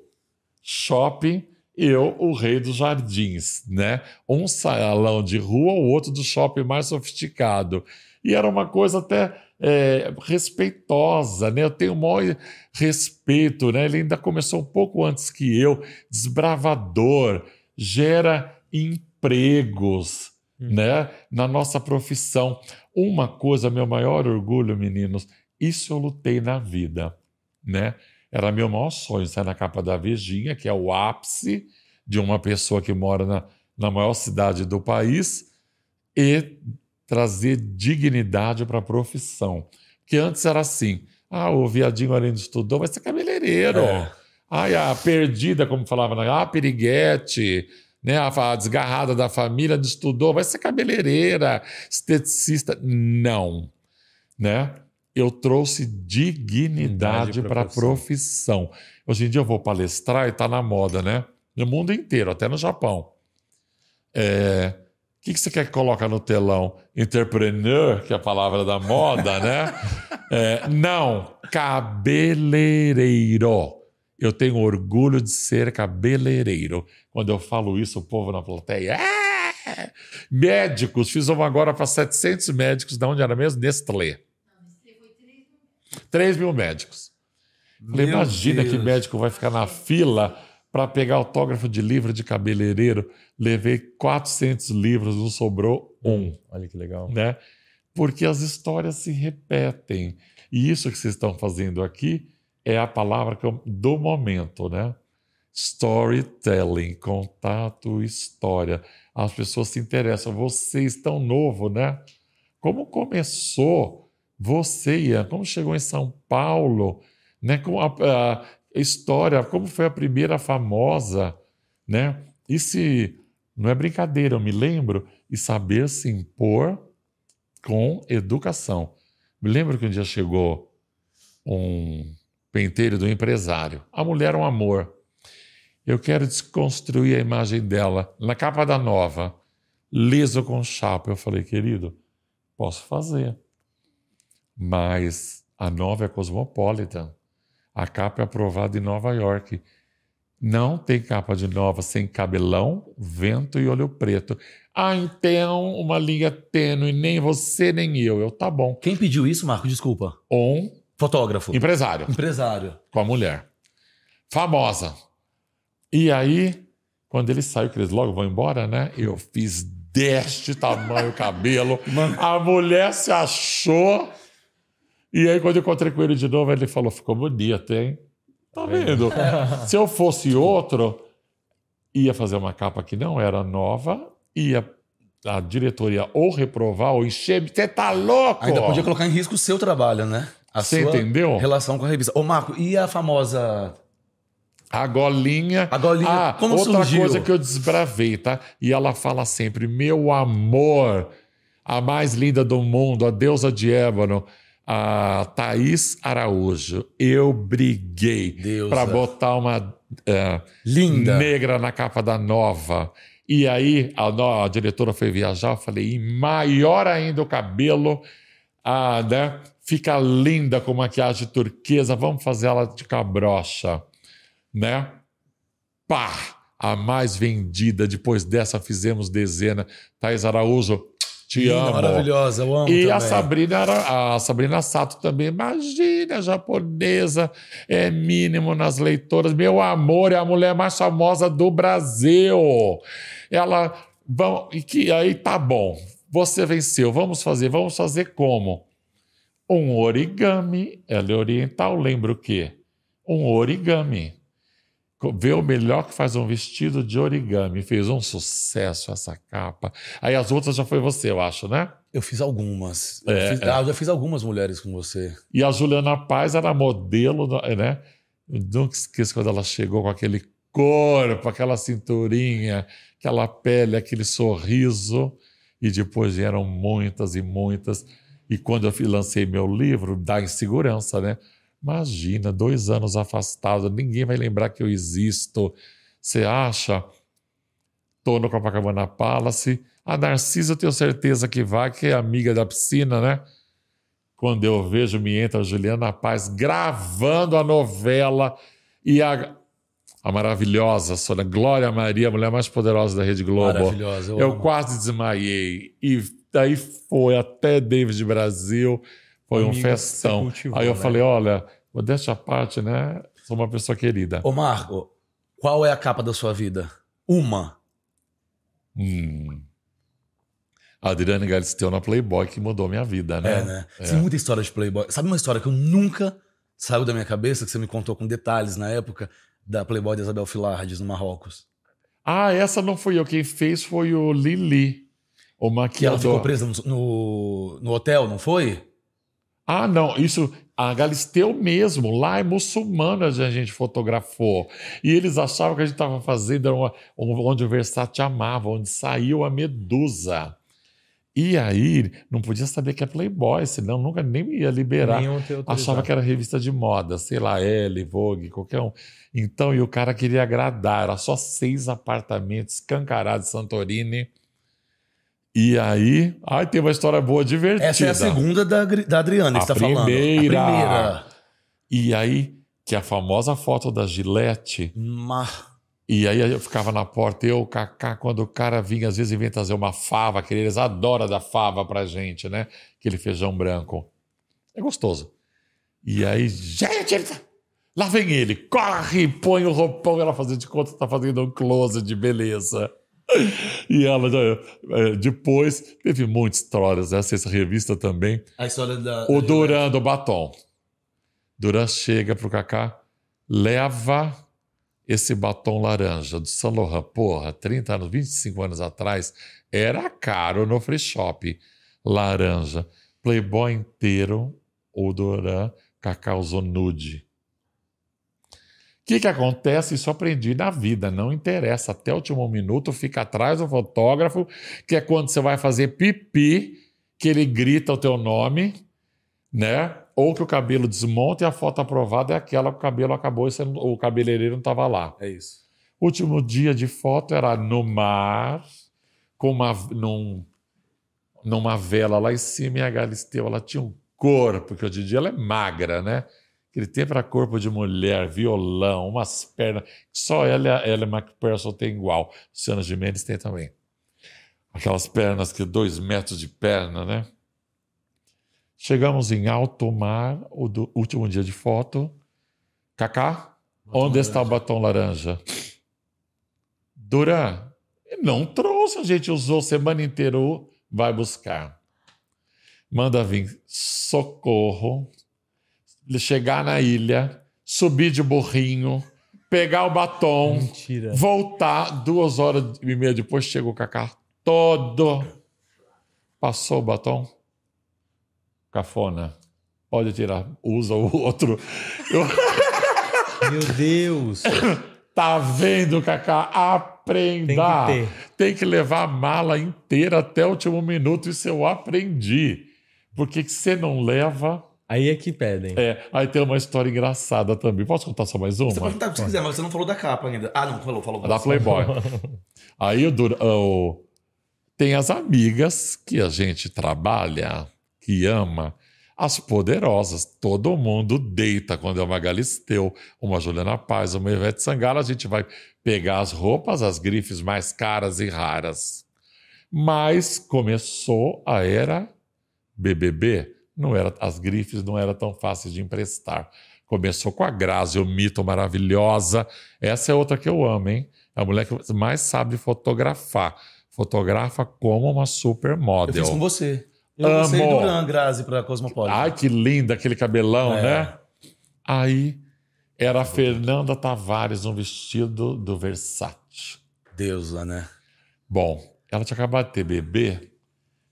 shopping, eu, o rei dos jardins, né? Um salão de rua, o outro do shopping mais sofisticado. E era uma coisa até é, respeitosa, né? Eu tenho o maior respeito, né? Ele ainda começou um pouco antes que eu, desbravador, gera empregos, né? Na nossa profissão. Uma coisa, meu maior orgulho, meninos, isso eu lutei na vida, né? Era meu maior sonho sair na capa da Vejinha, que é o ápice de uma pessoa que mora na, na maior cidade do país, e trazer dignidade para a profissão. Porque antes era assim: ah, o viadinho ali não estudou, vai ser cabeleireiro. É. Ai, a perdida, como falava, ah, piriguete, né? a, desgarrada da família não estudou, vai ser cabeleireira, esteticista. Não, né? Eu trouxe dignidade para a profissão. Hoje em dia eu vou palestrar e está na moda, né? No mundo inteiro, até no Japão. É, que, que você quer que coloque no telão? Entrepreneur, que é a palavra da moda, né? É, não, cabeleireiro. Eu tenho orgulho de ser cabeleireiro. Quando eu falo isso, o povo na plateia. "É!" Médicos, fiz uma agora para 700 médicos, de onde era mesmo? Nestlé. 3 mil médicos. Falei, imagina que Deus. médico vai ficar na fila para pegar autógrafo de livro de cabeleireiro. Levei 400 livros, não sobrou um, Olha que legal. né? Porque as histórias se repetem. E isso que vocês estão fazendo aqui é a palavra que eu- do momento, né? Storytelling, contato, história. As pessoas se interessam. Vocês tão novo, né? Como começou você, Ian? Como chegou em São Paulo? Né? Como a, a história, como foi a primeira famosa, né? E se não é brincadeira, eu me lembro, e saber se impor com educação. Me lembro que um dia chegou um penteiro do empresário. A mulher é um amor. Eu quero desconstruir a imagem dela na capa da nova, liso com chapa. Eu falei, querido, posso fazer. Mas a nova é cosmopolitan. A capa é aprovada em Nova York. Não tem capa de nova sem cabelão, vento e olho preto. Ah, então uma linha tênue, nem você nem eu. Eu, tá bom. Quem pediu isso, Marco? Desculpa. Um Fotógrafo. empresário Empresário. com a mulher. Famosa. E aí, quando ele saiu, que eles logo vão embora, né? Eu fiz deste tamanho o cabelo. A mulher se achou. E aí, quando eu encontrei com ele de novo, ele falou: ficou bonito, hein? Tá vendo? Se eu fosse outro, ia fazer uma capa que não era nova, ia a diretoria ou reprovar ou encher. Você tá louco? Ainda podia colocar em risco o seu trabalho, né? A Você entendeu? relação com a revista. Ô, Marco, e a famosa. A golinha. A golinha, Ah, como outra surgiu? coisa que eu desbravei, tá? E ela fala sempre: meu amor, a mais linda do mundo, a deusa de ébano, a Thaís Araújo. Eu briguei para botar uma eh, Linda. negra na capa da nova. E aí a, no- a diretora foi viajar, eu falei, e maior ainda o cabelo, ah, né? Fica linda com maquiagem turquesa, vamos fazer ela de cabrocha, né? Pá! A mais vendida, depois dessa fizemos dezena. Thaís Araújo, te amo. Maravilhosa, eu amo. E a também. Sabrina, era- a Sabrina Sato também. Imagina, japonesa, é mínimo nas leitoras. Meu amor, é a mulher mais famosa do Brasil. Ela. Vão, e que aí tá bom. Você venceu. Vamos fazer. Vamos fazer como? Um origami. Ela é oriental, lembra o quê? Um origami. Vê o melhor que faz um vestido de origami. Fez um sucesso essa capa. Aí as outras já foi você, eu acho, né? Eu fiz algumas. Eu, É, fiz, é. ah, eu já fiz algumas mulheres com você. E a Juliana Paz era modelo, né? Eu nunca esqueço quando ela chegou com aquele corpo, aquela cinturinha, aquela pele, aquele sorriso. E depois vieram muitas e muitas. E quando eu lancei meu livro, dá insegurança, né? Imagina, dois anos afastado, ninguém vai lembrar que eu existo. Você acha? Tô no Copacabana Palace. A Narcisa eu tenho certeza que vai, que é amiga da piscina, né? Quando eu vejo, me entra a Juliana Paz gravando a novela e a, a maravilhosa Sônia Glória Maria, a mulher mais poderosa da Rede Globo. Maravilhosa. Eu, Eu quase desmaiei. E daí foi até David Brasil. Foi um festão. cultivou, Aí eu né? falei: olha, modéstia à parte, né? Sou uma pessoa querida. Ô, Marco, qual é a capa da sua vida? Uma. Hum. A Adriane Galisteu na Playboy que mudou minha vida, né? É, né? Tem muita história de Playboy. Sabe uma história que eu nunca saiu da minha cabeça, que você me contou com detalhes na época, da Playboy da Isabel Filardes, no Marrocos? Ah, essa não fui eu. Quem fez foi o Lili, o Que ela ficou maquiador. presa no, no, no hotel, não foi? Ah, não, isso, a Galisteu mesmo, lá é muçulmana a gente fotografou. E eles achavam que a gente estava fazendo uma- onde o Versace amava, onde saiu a Medusa. E aí, não podia saber que é Playboy, senão nunca nem ia liberar. Achava que era revista de moda, sei lá, Elle, Vogue, qualquer um. Então, e o cara queria agradar, era só seis apartamentos escancarados de Santorini. E aí, ai, tem uma história boa, divertida. Essa é a segunda da, da Adriana que você tá falando. primeira. A primeira. E aí, que a famosa foto da Gillette, Mar... e aí eu ficava na porta, eu, Kaká, quando o cara vinha, às vezes vem trazer uma fava, que eles adoram dar fava pra gente, né? Aquele feijão branco. É gostoso. E aí, gente, tá- lá vem ele, corre, põe o roupão, ela fazendo de conta tá fazendo um close de beleza. E ela, eh, depois, teve muitas histórias, essa, essa revista também. A história da. O Duran do batom. Duran chega pro Kaká, leva esse batom laranja do Saint Laurent. Porra, 30 anos, 25 anos atrás, era caro no free shop. Laranja. Playboy inteiro, o Duran, Kaká usou nude. O que, que acontece? Isso aprendi na vida. Não interessa. Até o último minuto, fica atrás do fotógrafo, que é quando você vai fazer pipi, que ele grita o teu nome, né? Ou que o cabelo desmonta e a foto aprovada é aquela que o cabelo acabou e você o cabeleireiro não estava lá. É isso. Último dia de foto era no mar, com uma, num, numa vela lá em cima e a Galisteu, ela tinha um corpo, porque hoje em dia ela é magra, né? Aquele tempo era corpo de mulher, violão, umas pernas, só ela, e a Ellen McPherson tem igual. Luciana Gimenez tem também. Aquelas pernas que dois metros de perna, né? Chegamos em alto mar, o do- último dia de foto. Cacá, Batom onde está o laranja. batom laranja? Duran, não trouxe, a gente usou semana inteira, vai buscar. Manda vir socorro, chegar na ilha, subir de burrinho, pegar o batom, Mentira. voltar. Duas horas e meia depois chega o Cacá todo. Passou o batom? Cafona. Pode tirar. Usa o outro. Eu- Meu Deus. Tá vendo, Cacá? Aprenda. Tem que Tem que levar a mala inteira até o último minuto. Isso eu aprendi. Porque que você não leva. Aí é que pedem. É, aí tem uma história engraçada também. Posso contar só mais uma? Você pode contar o que você quiser, mas você não falou da capa ainda. Ah, não, falou, falou. da Playboy. Aí o, Dura- o- tem as amigas que a gente trabalha, que ama, as poderosas. Todo mundo deita quando é uma Galisteu, uma Juliana Paz, uma Ivete Sangalo. A gente vai pegar as roupas, as grifes mais caras e raras. Mas começou a era BBB. Não era, as grifes não eram tão fáceis de emprestar. Começou com a Grazi, o mito maravilhosa. Essa é outra que eu amo, hein? É a mulher que mais sabe fotografar. Fotografa como uma Eu supermodel. fiz com você. Eu Amo. lancei Duran Grazi pra Cosmopolitan. Ai, que linda aquele cabelão, É. né? Aí era a Fernanda Tavares no vestido do Versace. Deusa, né? Bom, ela tinha acabado de ter bebê,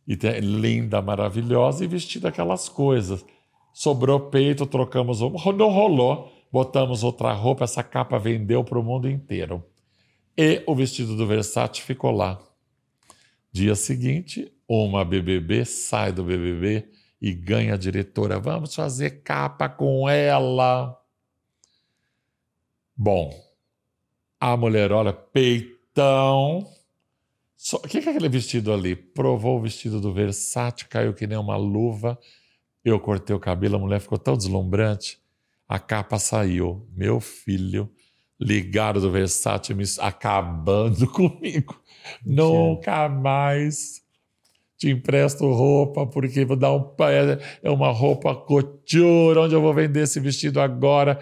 e tem- linda, maravilhosa, e vestida aquelas coisas. Sobrou peito, trocamos não rolou, botamos outra roupa, essa capa vendeu para o mundo inteiro. E o vestido do Versace ficou lá. Dia seguinte, uma BBB sai do BBB e ganha a diretora. Vamos fazer capa com ela. Bom, a mulher olha, peitão. Só- O que é aquele vestido ali? Provou o vestido do Versace, caiu que nem uma luva. Eu cortei o cabelo, a mulher ficou tão deslumbrante. A capa saiu. Meu filho, ligaram do Versace me acabando comigo. Nunca mais te empresto roupa, porque vou dar um. é uma roupa couture, onde eu vou vender esse vestido agora.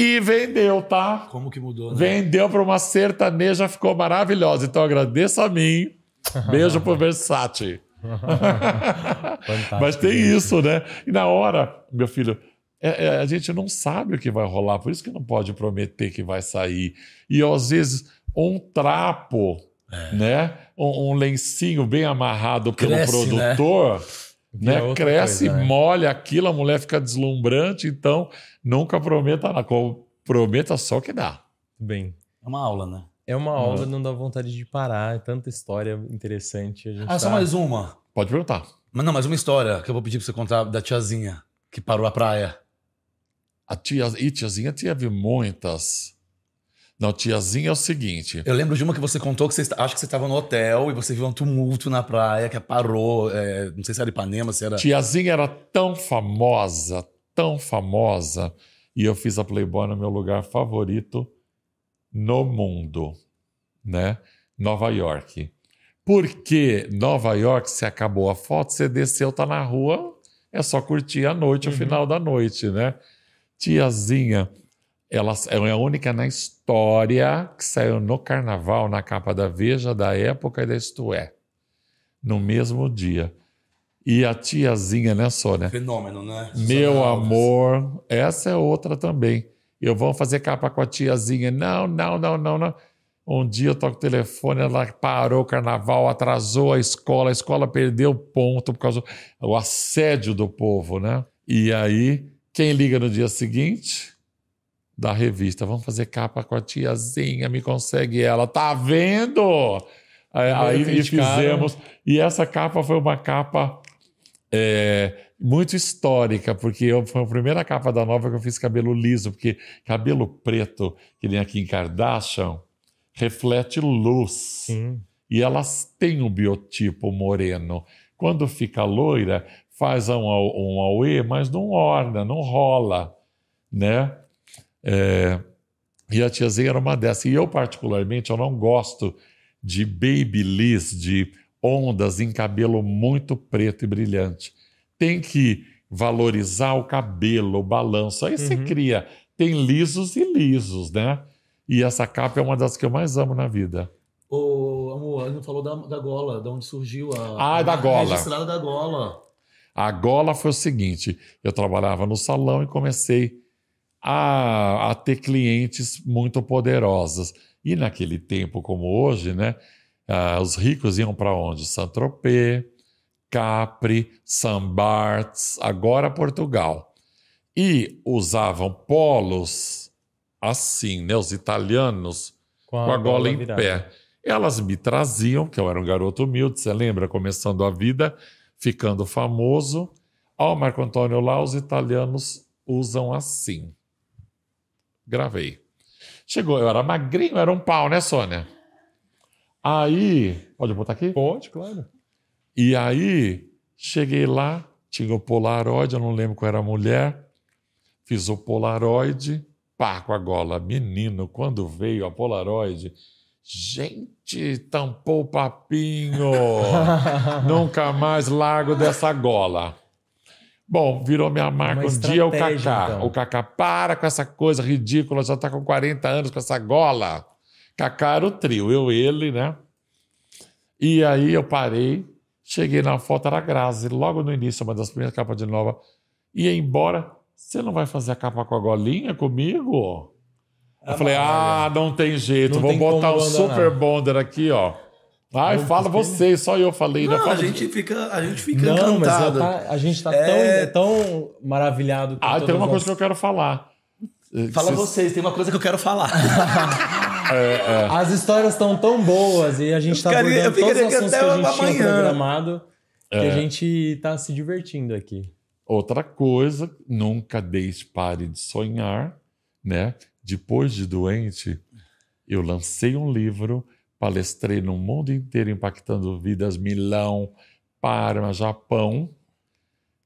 E vendeu, tá? Como que mudou, né? Vendeu para uma sertaneja, ficou maravilhosa. Então agradeço a mim. Beijo pro Versace. Mas tem isso, né? E na hora, meu filho, é- é, a gente não sabe o que vai rolar, por isso que não pode prometer que vai sair. E às vezes um trapo, né? Um, um lencinho bem amarrado pelo Cresce, né? produtor. Né? Vira outra Cresce, coisa, né? molha aquilo, a mulher fica deslumbrante, então nunca prometa nada. Prometa só o que dá. Bem, É uma aula, né? é uma aula, não dá vontade de parar. É tanta história interessante. A gente Ah, só tá- mais uma. Pode perguntar. Mas não, mais uma história que eu vou pedir pra você contar da tiazinha que parou a praia. A tia, e tiazinha teve muitas. Não, tiazinha é o seguinte. Eu lembro de uma que você contou que você acho que você estava no hotel e você viu um tumulto na praia que parou. é, não sei se era Ipanema, se era. Tiazinha era tão famosa, tão famosa, e eu fiz a Playboy no meu lugar favorito no mundo, né? Nova York. Porque Nova York, se acabou a foto, você desceu, tá na rua, é só curtir a noite, o final da noite, né? Tiazinha, ela é a única na história que saiu no carnaval, na capa da Veja, da época e da Isto É, no mesmo dia. E a tiazinha, né, Sônia? Fenômeno, né? Meu Alves. amor, essa é outra também. Eu vou fazer capa com a tiazinha. Não, não, não, não, não. Um dia eu toco o telefone, ela parou o carnaval, atrasou a escola, a escola perdeu ponto por causa do assédio do povo, né? E aí, quem liga no dia seguinte? Da revista, vamos fazer capa com a tiazinha, me consegue ela. Tá vendo? Aí, aí fizemos. E essa capa foi uma capa é, muito histórica, porque eu, foi a primeira capa da nova que eu fiz cabelo liso, porque cabelo preto, que nem aqui em Kardashian, reflete luz. Sim. E elas têm um biotipo moreno. Quando fica loira, faz um, um auê, mas não orna, não rola, né? É, e a tiazinha era uma dessas. E eu, particularmente, eu não gosto de babyliss, de ondas em cabelo muito preto e brilhante. Tem que valorizar o cabelo, o balanço. Aí você Uhum. cria. Tem lisos e lisos, né? E essa capa é uma das que eu mais amo na vida. Ô, amor, ele não falou da, da gola, de onde surgiu a. Ah, da a gola. registrada da gola. A gola foi o seguinte: eu trabalhava no salão e comecei a, a ter clientes muito poderosos. E naquele tempo como hoje, né, ah, os ricos iam para onde? Saint-Tropez, Capri, St. Barts, agora Portugal. E usavam polos assim, né, os italianos, com a, com a gola, em virada. pé. Elas me traziam, que eu era um garoto humilde, você lembra, começando a vida, ficando famoso. Oh, Marco Antônio, lá os italianos usam assim. Gravei. Chegou, eu era magrinho, era um pau, né, Sônia? Aí. Pode botar aqui? Pode, claro. E aí, cheguei lá, tinha o Polaroid, eu não lembro qual era a mulher. Fiz o Polaroid, pá, com a gola. Menino, quando veio a Polaroid, gente, tampou o papinho. Nunca mais largo dessa gola. Bom, virou minha marca um dia o Kaká. Então. O Kaká, para com essa coisa ridícula, já está com 40 anos com essa gola. Kaká era o trio, eu, ele, né? E aí eu parei, cheguei na foto, era a Grazi, logo no início, uma das primeiras capas de nova. Ia embora, você não vai fazer a capa com a golinha comigo? eu falei, ah, não tem jeito, não vou tem botar o Super Bonder aqui, ó. Ai, não, fala vocês, só eu falei. Não, fala a gente fica, a gente fica não, encantado. Mas tá, a gente tá é... tão, tão maravilhado com Ah, tem uma coisa que eu quero falar. Fala vocês... vocês, tem uma coisa que eu quero falar. é, é. As histórias estão tão boas e a gente está abordando todos os assuntos que a gente amanhã. tinha programado que a é. gente está se divertindo aqui. Outra coisa, nunca deixe pare de sonhar, né? Depois de doente, eu lancei um livro palestrei no mundo inteiro impactando vidas, Milão, Parma, Japão.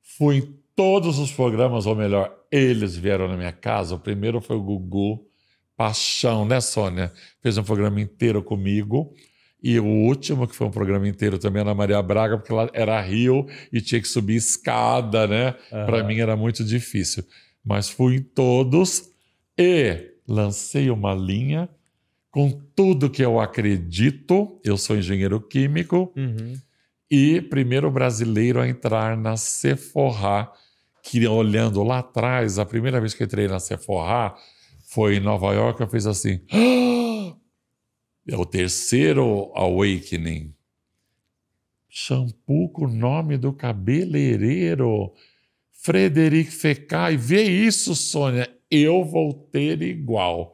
Fui em todos os programas, ou melhor, eles vieram na minha casa. O primeiro foi o Gugu, paixão, né, Sônia? Fez um programa inteiro comigo. E o último, que foi um programa inteiro também, Ana Maria Braga, porque ela era Rio e tinha que subir escada, né? Uhum. Para mim era muito difícil. Mas fui em todos e lancei uma linha com tudo que eu acredito. Eu sou engenheiro químico uhum. e primeiro brasileiro a entrar na Sephora, que olhando lá atrás, a primeira vez que entrei na Sephora foi em Nova York, eu fiz assim. É o terceiro awakening. Shampoo com o nome do cabeleireiro. Frederic Fecai. Vê isso, Sônia. Eu vou ter igual.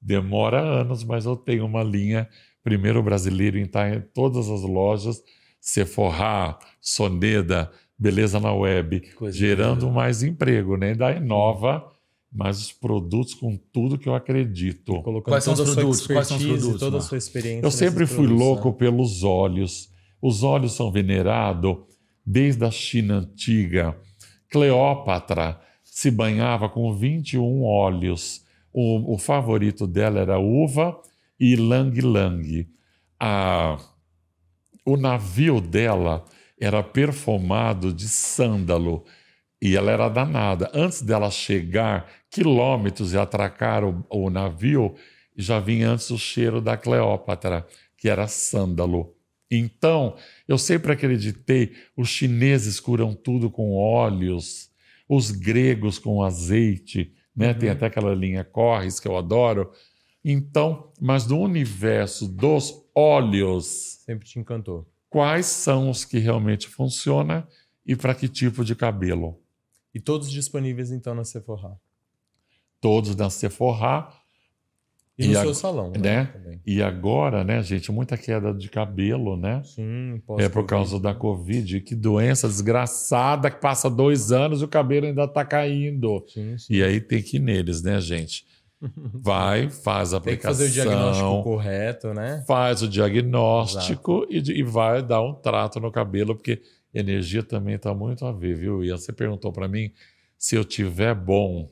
Demora anos, mas eu tenho uma linha primeiro brasileiro em estar em todas as lojas, Sephora, Soneda, Beleza na Web, gerando mais emprego, né? Da Inova, mas os produtos com tudo que eu acredito. Quais são, os produtos? Quais são os produtos? Toda a sua experiência. Eu sempre fui produtos, louco né? pelos olhos. Os olhos são venerados desde a China antiga. Cleópatra se banhava com 21 óleos o, o favorito dela era uva e lang-lang. o navio dela era perfumado de sândalo e ela era danada. Antes dela chegar quilômetros e atracar o, o navio, já vinha antes o cheiro da Cleópatra, que era sândalo. Então, eu sempre acreditei, os chineses curam tudo com óleos, os gregos com azeite, né? Uhum. Tem até aquela linha Corres que eu adoro. Então, mas no universo dos óleos. Sempre te encantou. Quais são os que realmente funcionam e para que tipo de cabelo? E todos disponíveis então na Sephora? Todos na Sephora. E, e no seu salão, né? né? E agora, né, gente, muita queda de cabelo, né? Sim, É por causa da Covid. Que doença desgraçada que passa dois anos e o cabelo ainda está caindo. Sim, sim. E aí tem que ir neles, né, gente? Vai, faz a aplicação. Tem que fazer o diagnóstico correto, né? Faz o diagnóstico e, e, vai dar um trato no cabelo, porque energia também está muito a ver, viu? E você perguntou para mim se eu tiver bom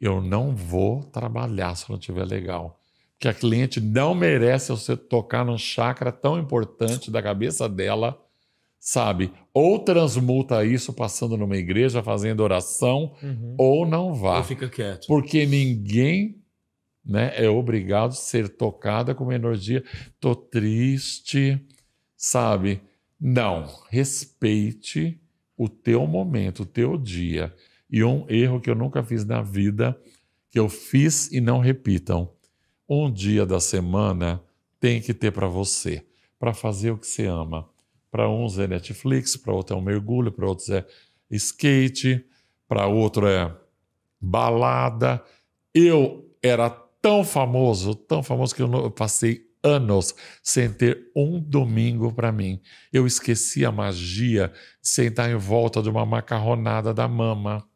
eu não vou trabalhar se não estiver legal. Porque a cliente não merece você tocar num chakra tão importante da cabeça dela, sabe? Ou transmuta isso passando numa igreja, fazendo oração, uhum. ou não vá. Ou fica quieto. Porque ninguém né, é obrigado a ser tocada com uma energia. Tô triste, sabe? Não. Respeite o teu momento, o teu dia. E um erro que eu nunca fiz na vida, que eu fiz e não repitam. Um dia da semana tem que ter para você, para fazer o que você ama. Para uns é Netflix, para outros é um mergulho, para outros é skate, para outro é balada. Eu era tão famoso, tão famoso que eu passei anos sem ter um domingo para mim. Eu esqueci a magia de sentar em volta de uma macarronada da mama,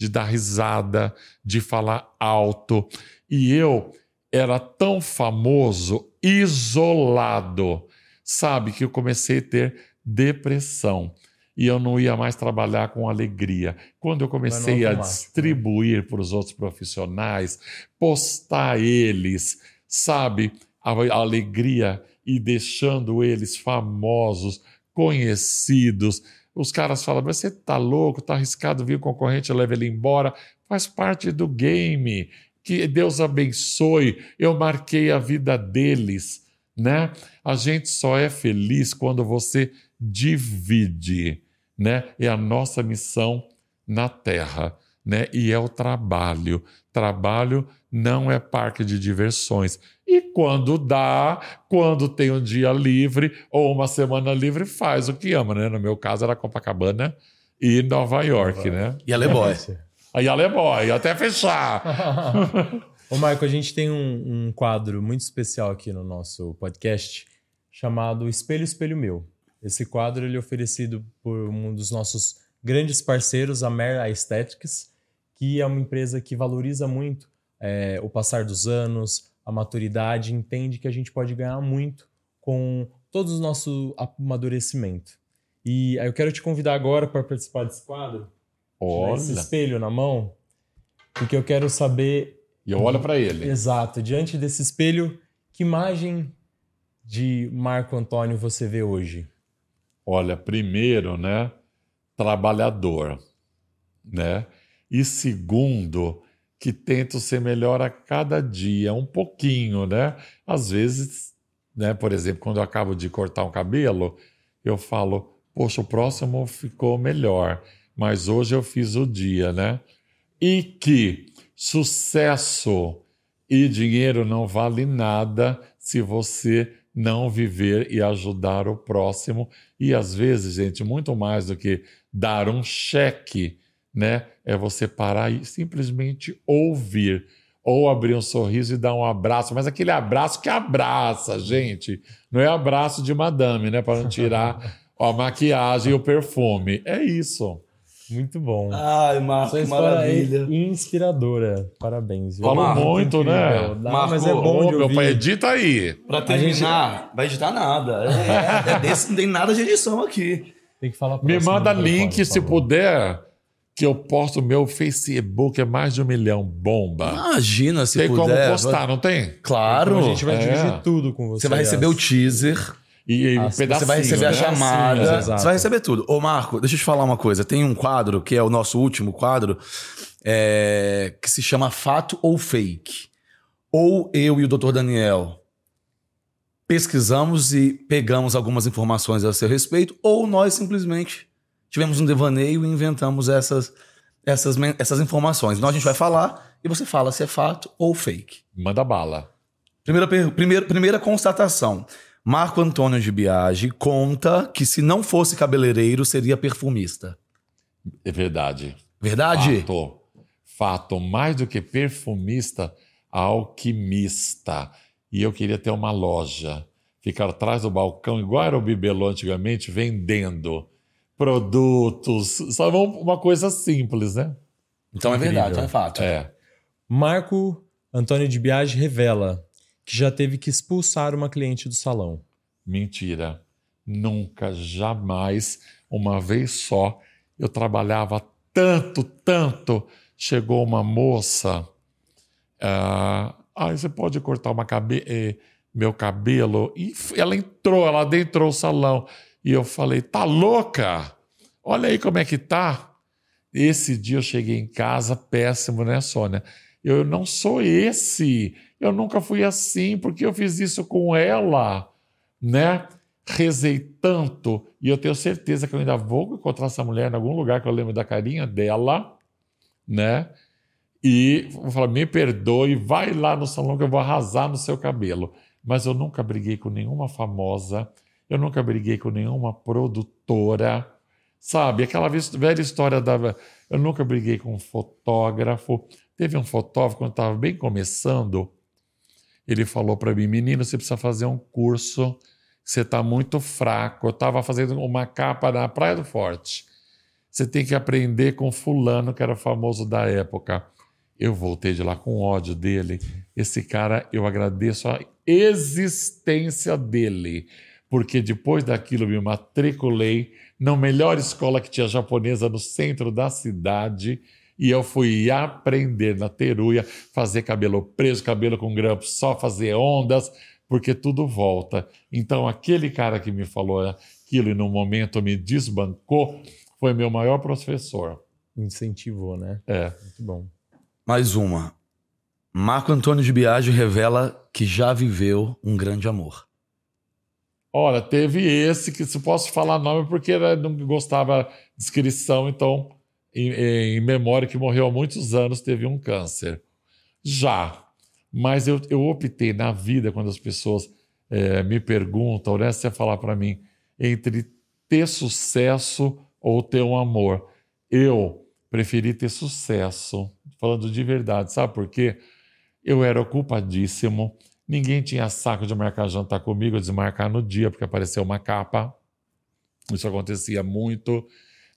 de dar risada, de falar alto. E eu era tão famoso, isolado, sabe, que eu comecei a ter depressão e eu não ia mais trabalhar com alegria. Quando eu comecei a né? distribuir para os outros profissionais, postar eles, sabe, a alegria e deixando eles famosos, conhecidos. Os caras falam, você está louco, está arriscado vir o concorrente, leva ele embora. Faz parte do game. Que Deus abençoe. Eu marquei a vida deles, né? A gente só é feliz quando você divide, né? É a nossa missão na Terra, né? E é o trabalho. Trabalho não é parque de diversões. E quando dá, quando tem um dia livre ou uma semana livre, faz o que ama, né? No meu caso era Copacabana e Nova York, né? E Aleboy. Aí Aleboy, até fechar. Ô, Marco, a gente tem um, um quadro muito especial aqui no nosso podcast chamado Espelho, Espelho Meu. Esse quadro ele é oferecido por um dos nossos grandes parceiros, a Mer Aesthetics, que é uma empresa que valoriza muito é, o passar dos anos, a maturidade, entende que a gente pode ganhar muito com todo o nosso amadurecimento. E aí eu quero te convidar agora para participar desse quadro. Olha. Esse espelho na mão, porque eu quero saber. E eu olho para ele. Exato. Diante desse espelho, que imagem de Marco Antônio você vê hoje? Olha, primeiro, né, trabalhador, né? E segundo, que tento ser melhor a cada dia, um pouquinho, né? Às vezes, né, por exemplo, quando eu acabo de cortar um cabelo, eu falo, poxa, o próximo ficou melhor, mas hoje eu fiz o dia, né? E que sucesso e dinheiro não vale nada se você não viver e ajudar o próximo. E às vezes, gente, muito mais do que dar um cheque né? É você parar e simplesmente ouvir. Ou abrir um sorriso e dar um abraço, mas aquele abraço que abraça, gente. Não é abraço de madame, né? Para não tirar a maquiagem e o perfume. É isso. Muito bom. Ai, Marco, que maravilha. É inspiradora. Parabéns. Viu? Falo Marco, muito, né? Marco, mas é bom de meu pai, edita aí. Pra terminar, gente... vai editar nada. É, é desse, não tem nada de edição aqui. Tem que falar Me manda link, se puder que eu posto meu Facebook é mais de um milhão. Bomba. Imagina se tem puder. Tem como postar, não tem? Claro. Então a gente vai é. dividir tudo com você. Você vai receber o teaser. E, e um Você vai receber né? a chamada. Você vai receber tudo. Ô, Marco, deixa eu te falar uma coisa. Tem um quadro, que é o nosso último quadro, é, que se chama Fato ou Fake. Ou eu e o Dr. Daniel pesquisamos e pegamos algumas informações a seu respeito, ou nós simplesmente tivemos um devaneio e inventamos essas, essas, essas informações. Então a gente vai falar e você fala se é fato ou fake. Manda bala. Primeira, primeira, primeira constatação. Marco Antônio de Biagi conta que se não fosse cabeleireiro, seria perfumista. É verdade. Verdade? Fato. Fato. Mais do que perfumista, alquimista. E eu queria ter uma loja. Ficar atrás do balcão, igual era o Bibelô antigamente, vendendo produtos, sabe? Uma coisa simples, né? Então Incrível. é verdade, então é fato. É. Marco Antônio de Biagi revela que já teve que expulsar uma cliente do salão. Mentira. Nunca, jamais, uma vez só, eu trabalhava tanto, tanto. Chegou uma moça. Ah, ah você pode cortar uma cabe eh, meu cabelo? E ela entrou, ela adentrou o salão. E eu falei: tá louca? Olha aí como é que tá. Esse dia eu cheguei em casa péssimo, né, Sônia? Eu não sou esse. Eu nunca fui assim, porque eu fiz isso com ela, né? Rezei tanto e eu tenho certeza que eu ainda vou encontrar essa mulher em algum lugar que eu lembro da carinha dela, né? E vou falar, me perdoe, vai lá no salão que eu vou arrasar no seu cabelo. Mas eu nunca briguei com nenhuma famosa, eu nunca briguei com nenhuma produtora, sabe? Aquela velha história da. Eu nunca briguei com um fotógrafo. Teve um fotógrafo, quando estava bem começando, ele falou para mim: menino, você precisa fazer um curso, você está muito fraco. Eu estava fazendo uma capa na Praia do Forte. Você tem que aprender com Fulano, que era famoso da época. Eu voltei de lá com ódio dele. Esse cara, eu agradeço a existência dele, porque depois daquilo me matriculei na melhor escola que tinha japonesa no centro da cidade e eu fui aprender na teruia, fazer cabelo preso, cabelo com grampo, só fazer ondas, porque tudo volta. Então, aquele cara que me falou aquilo e no momento me desbancou foi meu maior professor. Incentivou, né? É. Muito bom. Mais uma. Marco Antônio de Biagio revela que já viveu um grande amor. Olha, teve esse que se posso falar nome porque não gostava de descrição, então em, em, memória que morreu há muitos anos teve um câncer. Já, mas eu, eu optei na vida quando as pessoas é, me perguntam, né, você falar para mim entre ter sucesso ou ter um amor, eu preferi ter sucesso falando de verdade. Sabe por quê? Eu era ocupadíssimo, ninguém tinha saco de marcar jantar comigo, desmarcar no dia, porque apareceu uma capa. Isso acontecia muito,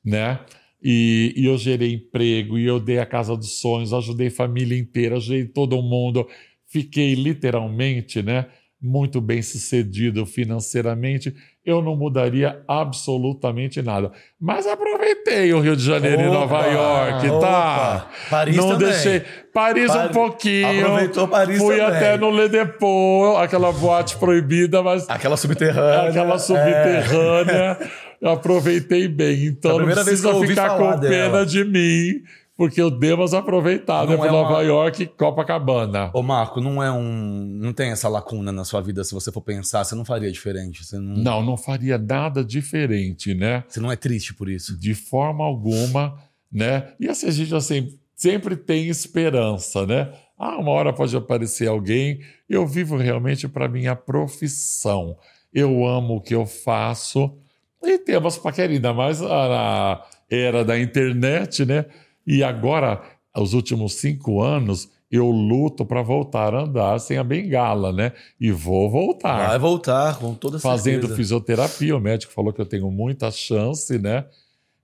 né? E, e, eu gerei emprego, e eu dei a casa dos sonhos, ajudei família inteira, ajudei todo mundo. Fiquei literalmente, né? Muito bem sucedido financeiramente eu não mudaria absolutamente nada. Mas aproveitei o Rio de Janeiro opa, e Nova York, tá? Opa. Paris não também. deixei. Paris um pouquinho. Aproveitou Paris Fui também. até no Le Depot, aquela boate proibida, mas. Aquela subterrânea. Aquela subterrânea. É. Aproveitei bem. Então não precisa ficar com dela. pena de mim porque o Demas aproveitado é por Nova uma... York e Copacabana. Ô Marco, não é um, não tem essa lacuna na sua vida se você for pensar, você não faria diferente, você não... Não, não faria nada diferente, né? Você não é triste por isso? De forma alguma, né? E assim a gente assim, sempre tem esperança, né? Ah, uma hora pode aparecer alguém. Eu vivo realmente para minha profissão. Eu amo o que eu faço. E temos paquerina, mas na era da internet, né? E agora, os últimos cinco anos, eu luto para voltar a andar sem a bengala, né? E vou voltar. Vai voltar, com toda certeza. Fazendo fisioterapia, o médico falou que eu tenho muita chance, né?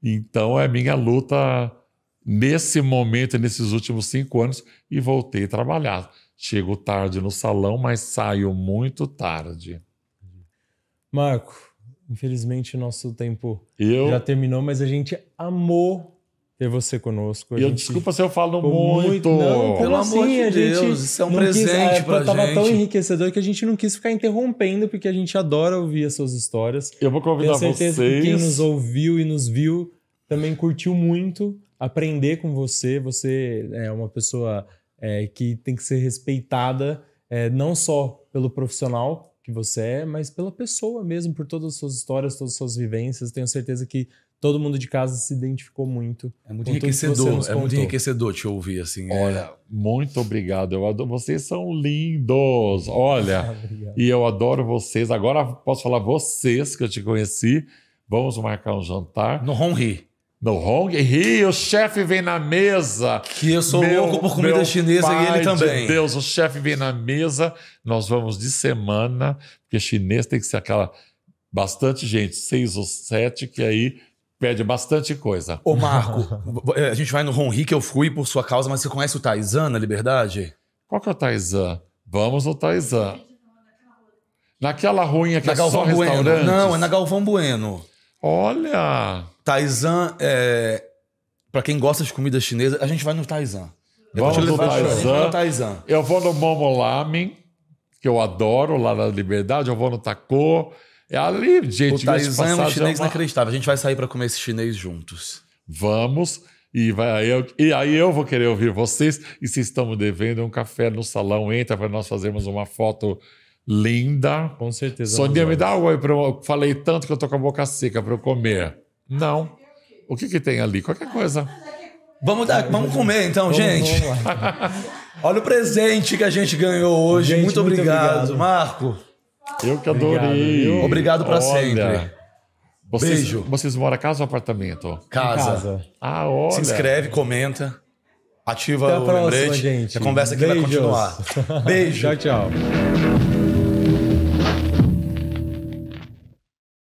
Então é minha luta nesse momento, nesses últimos cinco anos, e voltei a trabalhar. Chego tarde no salão, mas saio muito tarde. Marco, infelizmente nosso tempo eu... já terminou, mas a gente amou ter você conosco. eu, desculpa se eu falo muito. Não, Pelo assim, amor de a Deus, gente isso é um não presente quis, é, pra tava gente. tão enriquecedor que a gente não quis ficar interrompendo, porque a gente adora ouvir as suas histórias. Eu vou convidar Tenho certeza vocês. que quem nos ouviu e nos viu também curtiu muito aprender com você. Você é uma pessoa é, que tem que ser respeitada, é, não só pelo profissional que você é, mas pela pessoa mesmo, por todas as suas histórias, todas as suas vivências. Tenho certeza que todo mundo de casa se identificou muito. É muito enriquecedor, é muito enriquecedor te ouvir assim. é. Olha, muito obrigado. Eu adoro, vocês são lindos. Olha, Obrigado. e eu adoro vocês. Agora posso falar vocês que eu te conheci. Vamos marcar um jantar no Honri. no Hong Rio. O chefe vem na mesa. Que eu sou Meu- louco por comida meu chinesa e pai ele também. De Deus, o chefe vem na mesa. Nós vamos de semana, porque chinês tem que ser aquela bastante gente, seis ou sete, que aí pede bastante coisa. Ô Marco, a gente vai no Honri que eu fui por sua causa, mas você conhece o Taizan na Liberdade? Qual que é o Taizan? Vamos no Taizan. Naquela ruinha que na é só Galvão Bueno. restaurante. Não, é na Galvão Bueno. Olha! Taizan, é... pra quem gosta de comida chinesa, a gente vai no Taizan. Eu vou Vamos no Taizan. Taizan. Eu vou no Momo Lamen, que eu adoro, lá na Liberdade. Eu vou no Taco. É ali, O gente. de Taizan é um chinês uma- inacreditável. A gente vai sair pra comer esse chinês juntos. Vamos. E, vai, aí eu, e aí eu vou querer ouvir vocês. E se estamos devendo um café no salão, entra para nós fazermos uma foto linda. Com certeza. Sonia, me dá um oi. Pra eu, falei tanto que eu tô com a boca seca para eu comer. Não. O que, que tem ali? Qualquer coisa. Vamos, dar, vamos comer então, Vamos- gente. vamos. Olha o presente que a gente ganhou hoje. Gente, muito, muito obrigado, obrigado. Marco. Eu que Obrigado, adorei. Obrigado pra Olha, sempre. Vocês, Beijo. Vocês moram casa ou apartamento? Casa. Casa. Ah, olha. Se inscreve, comenta. Ativa Até a o próxima, lembrete. gente. A conversa aqui vai Beijos. continuar. Beijo. Tchau, tchau.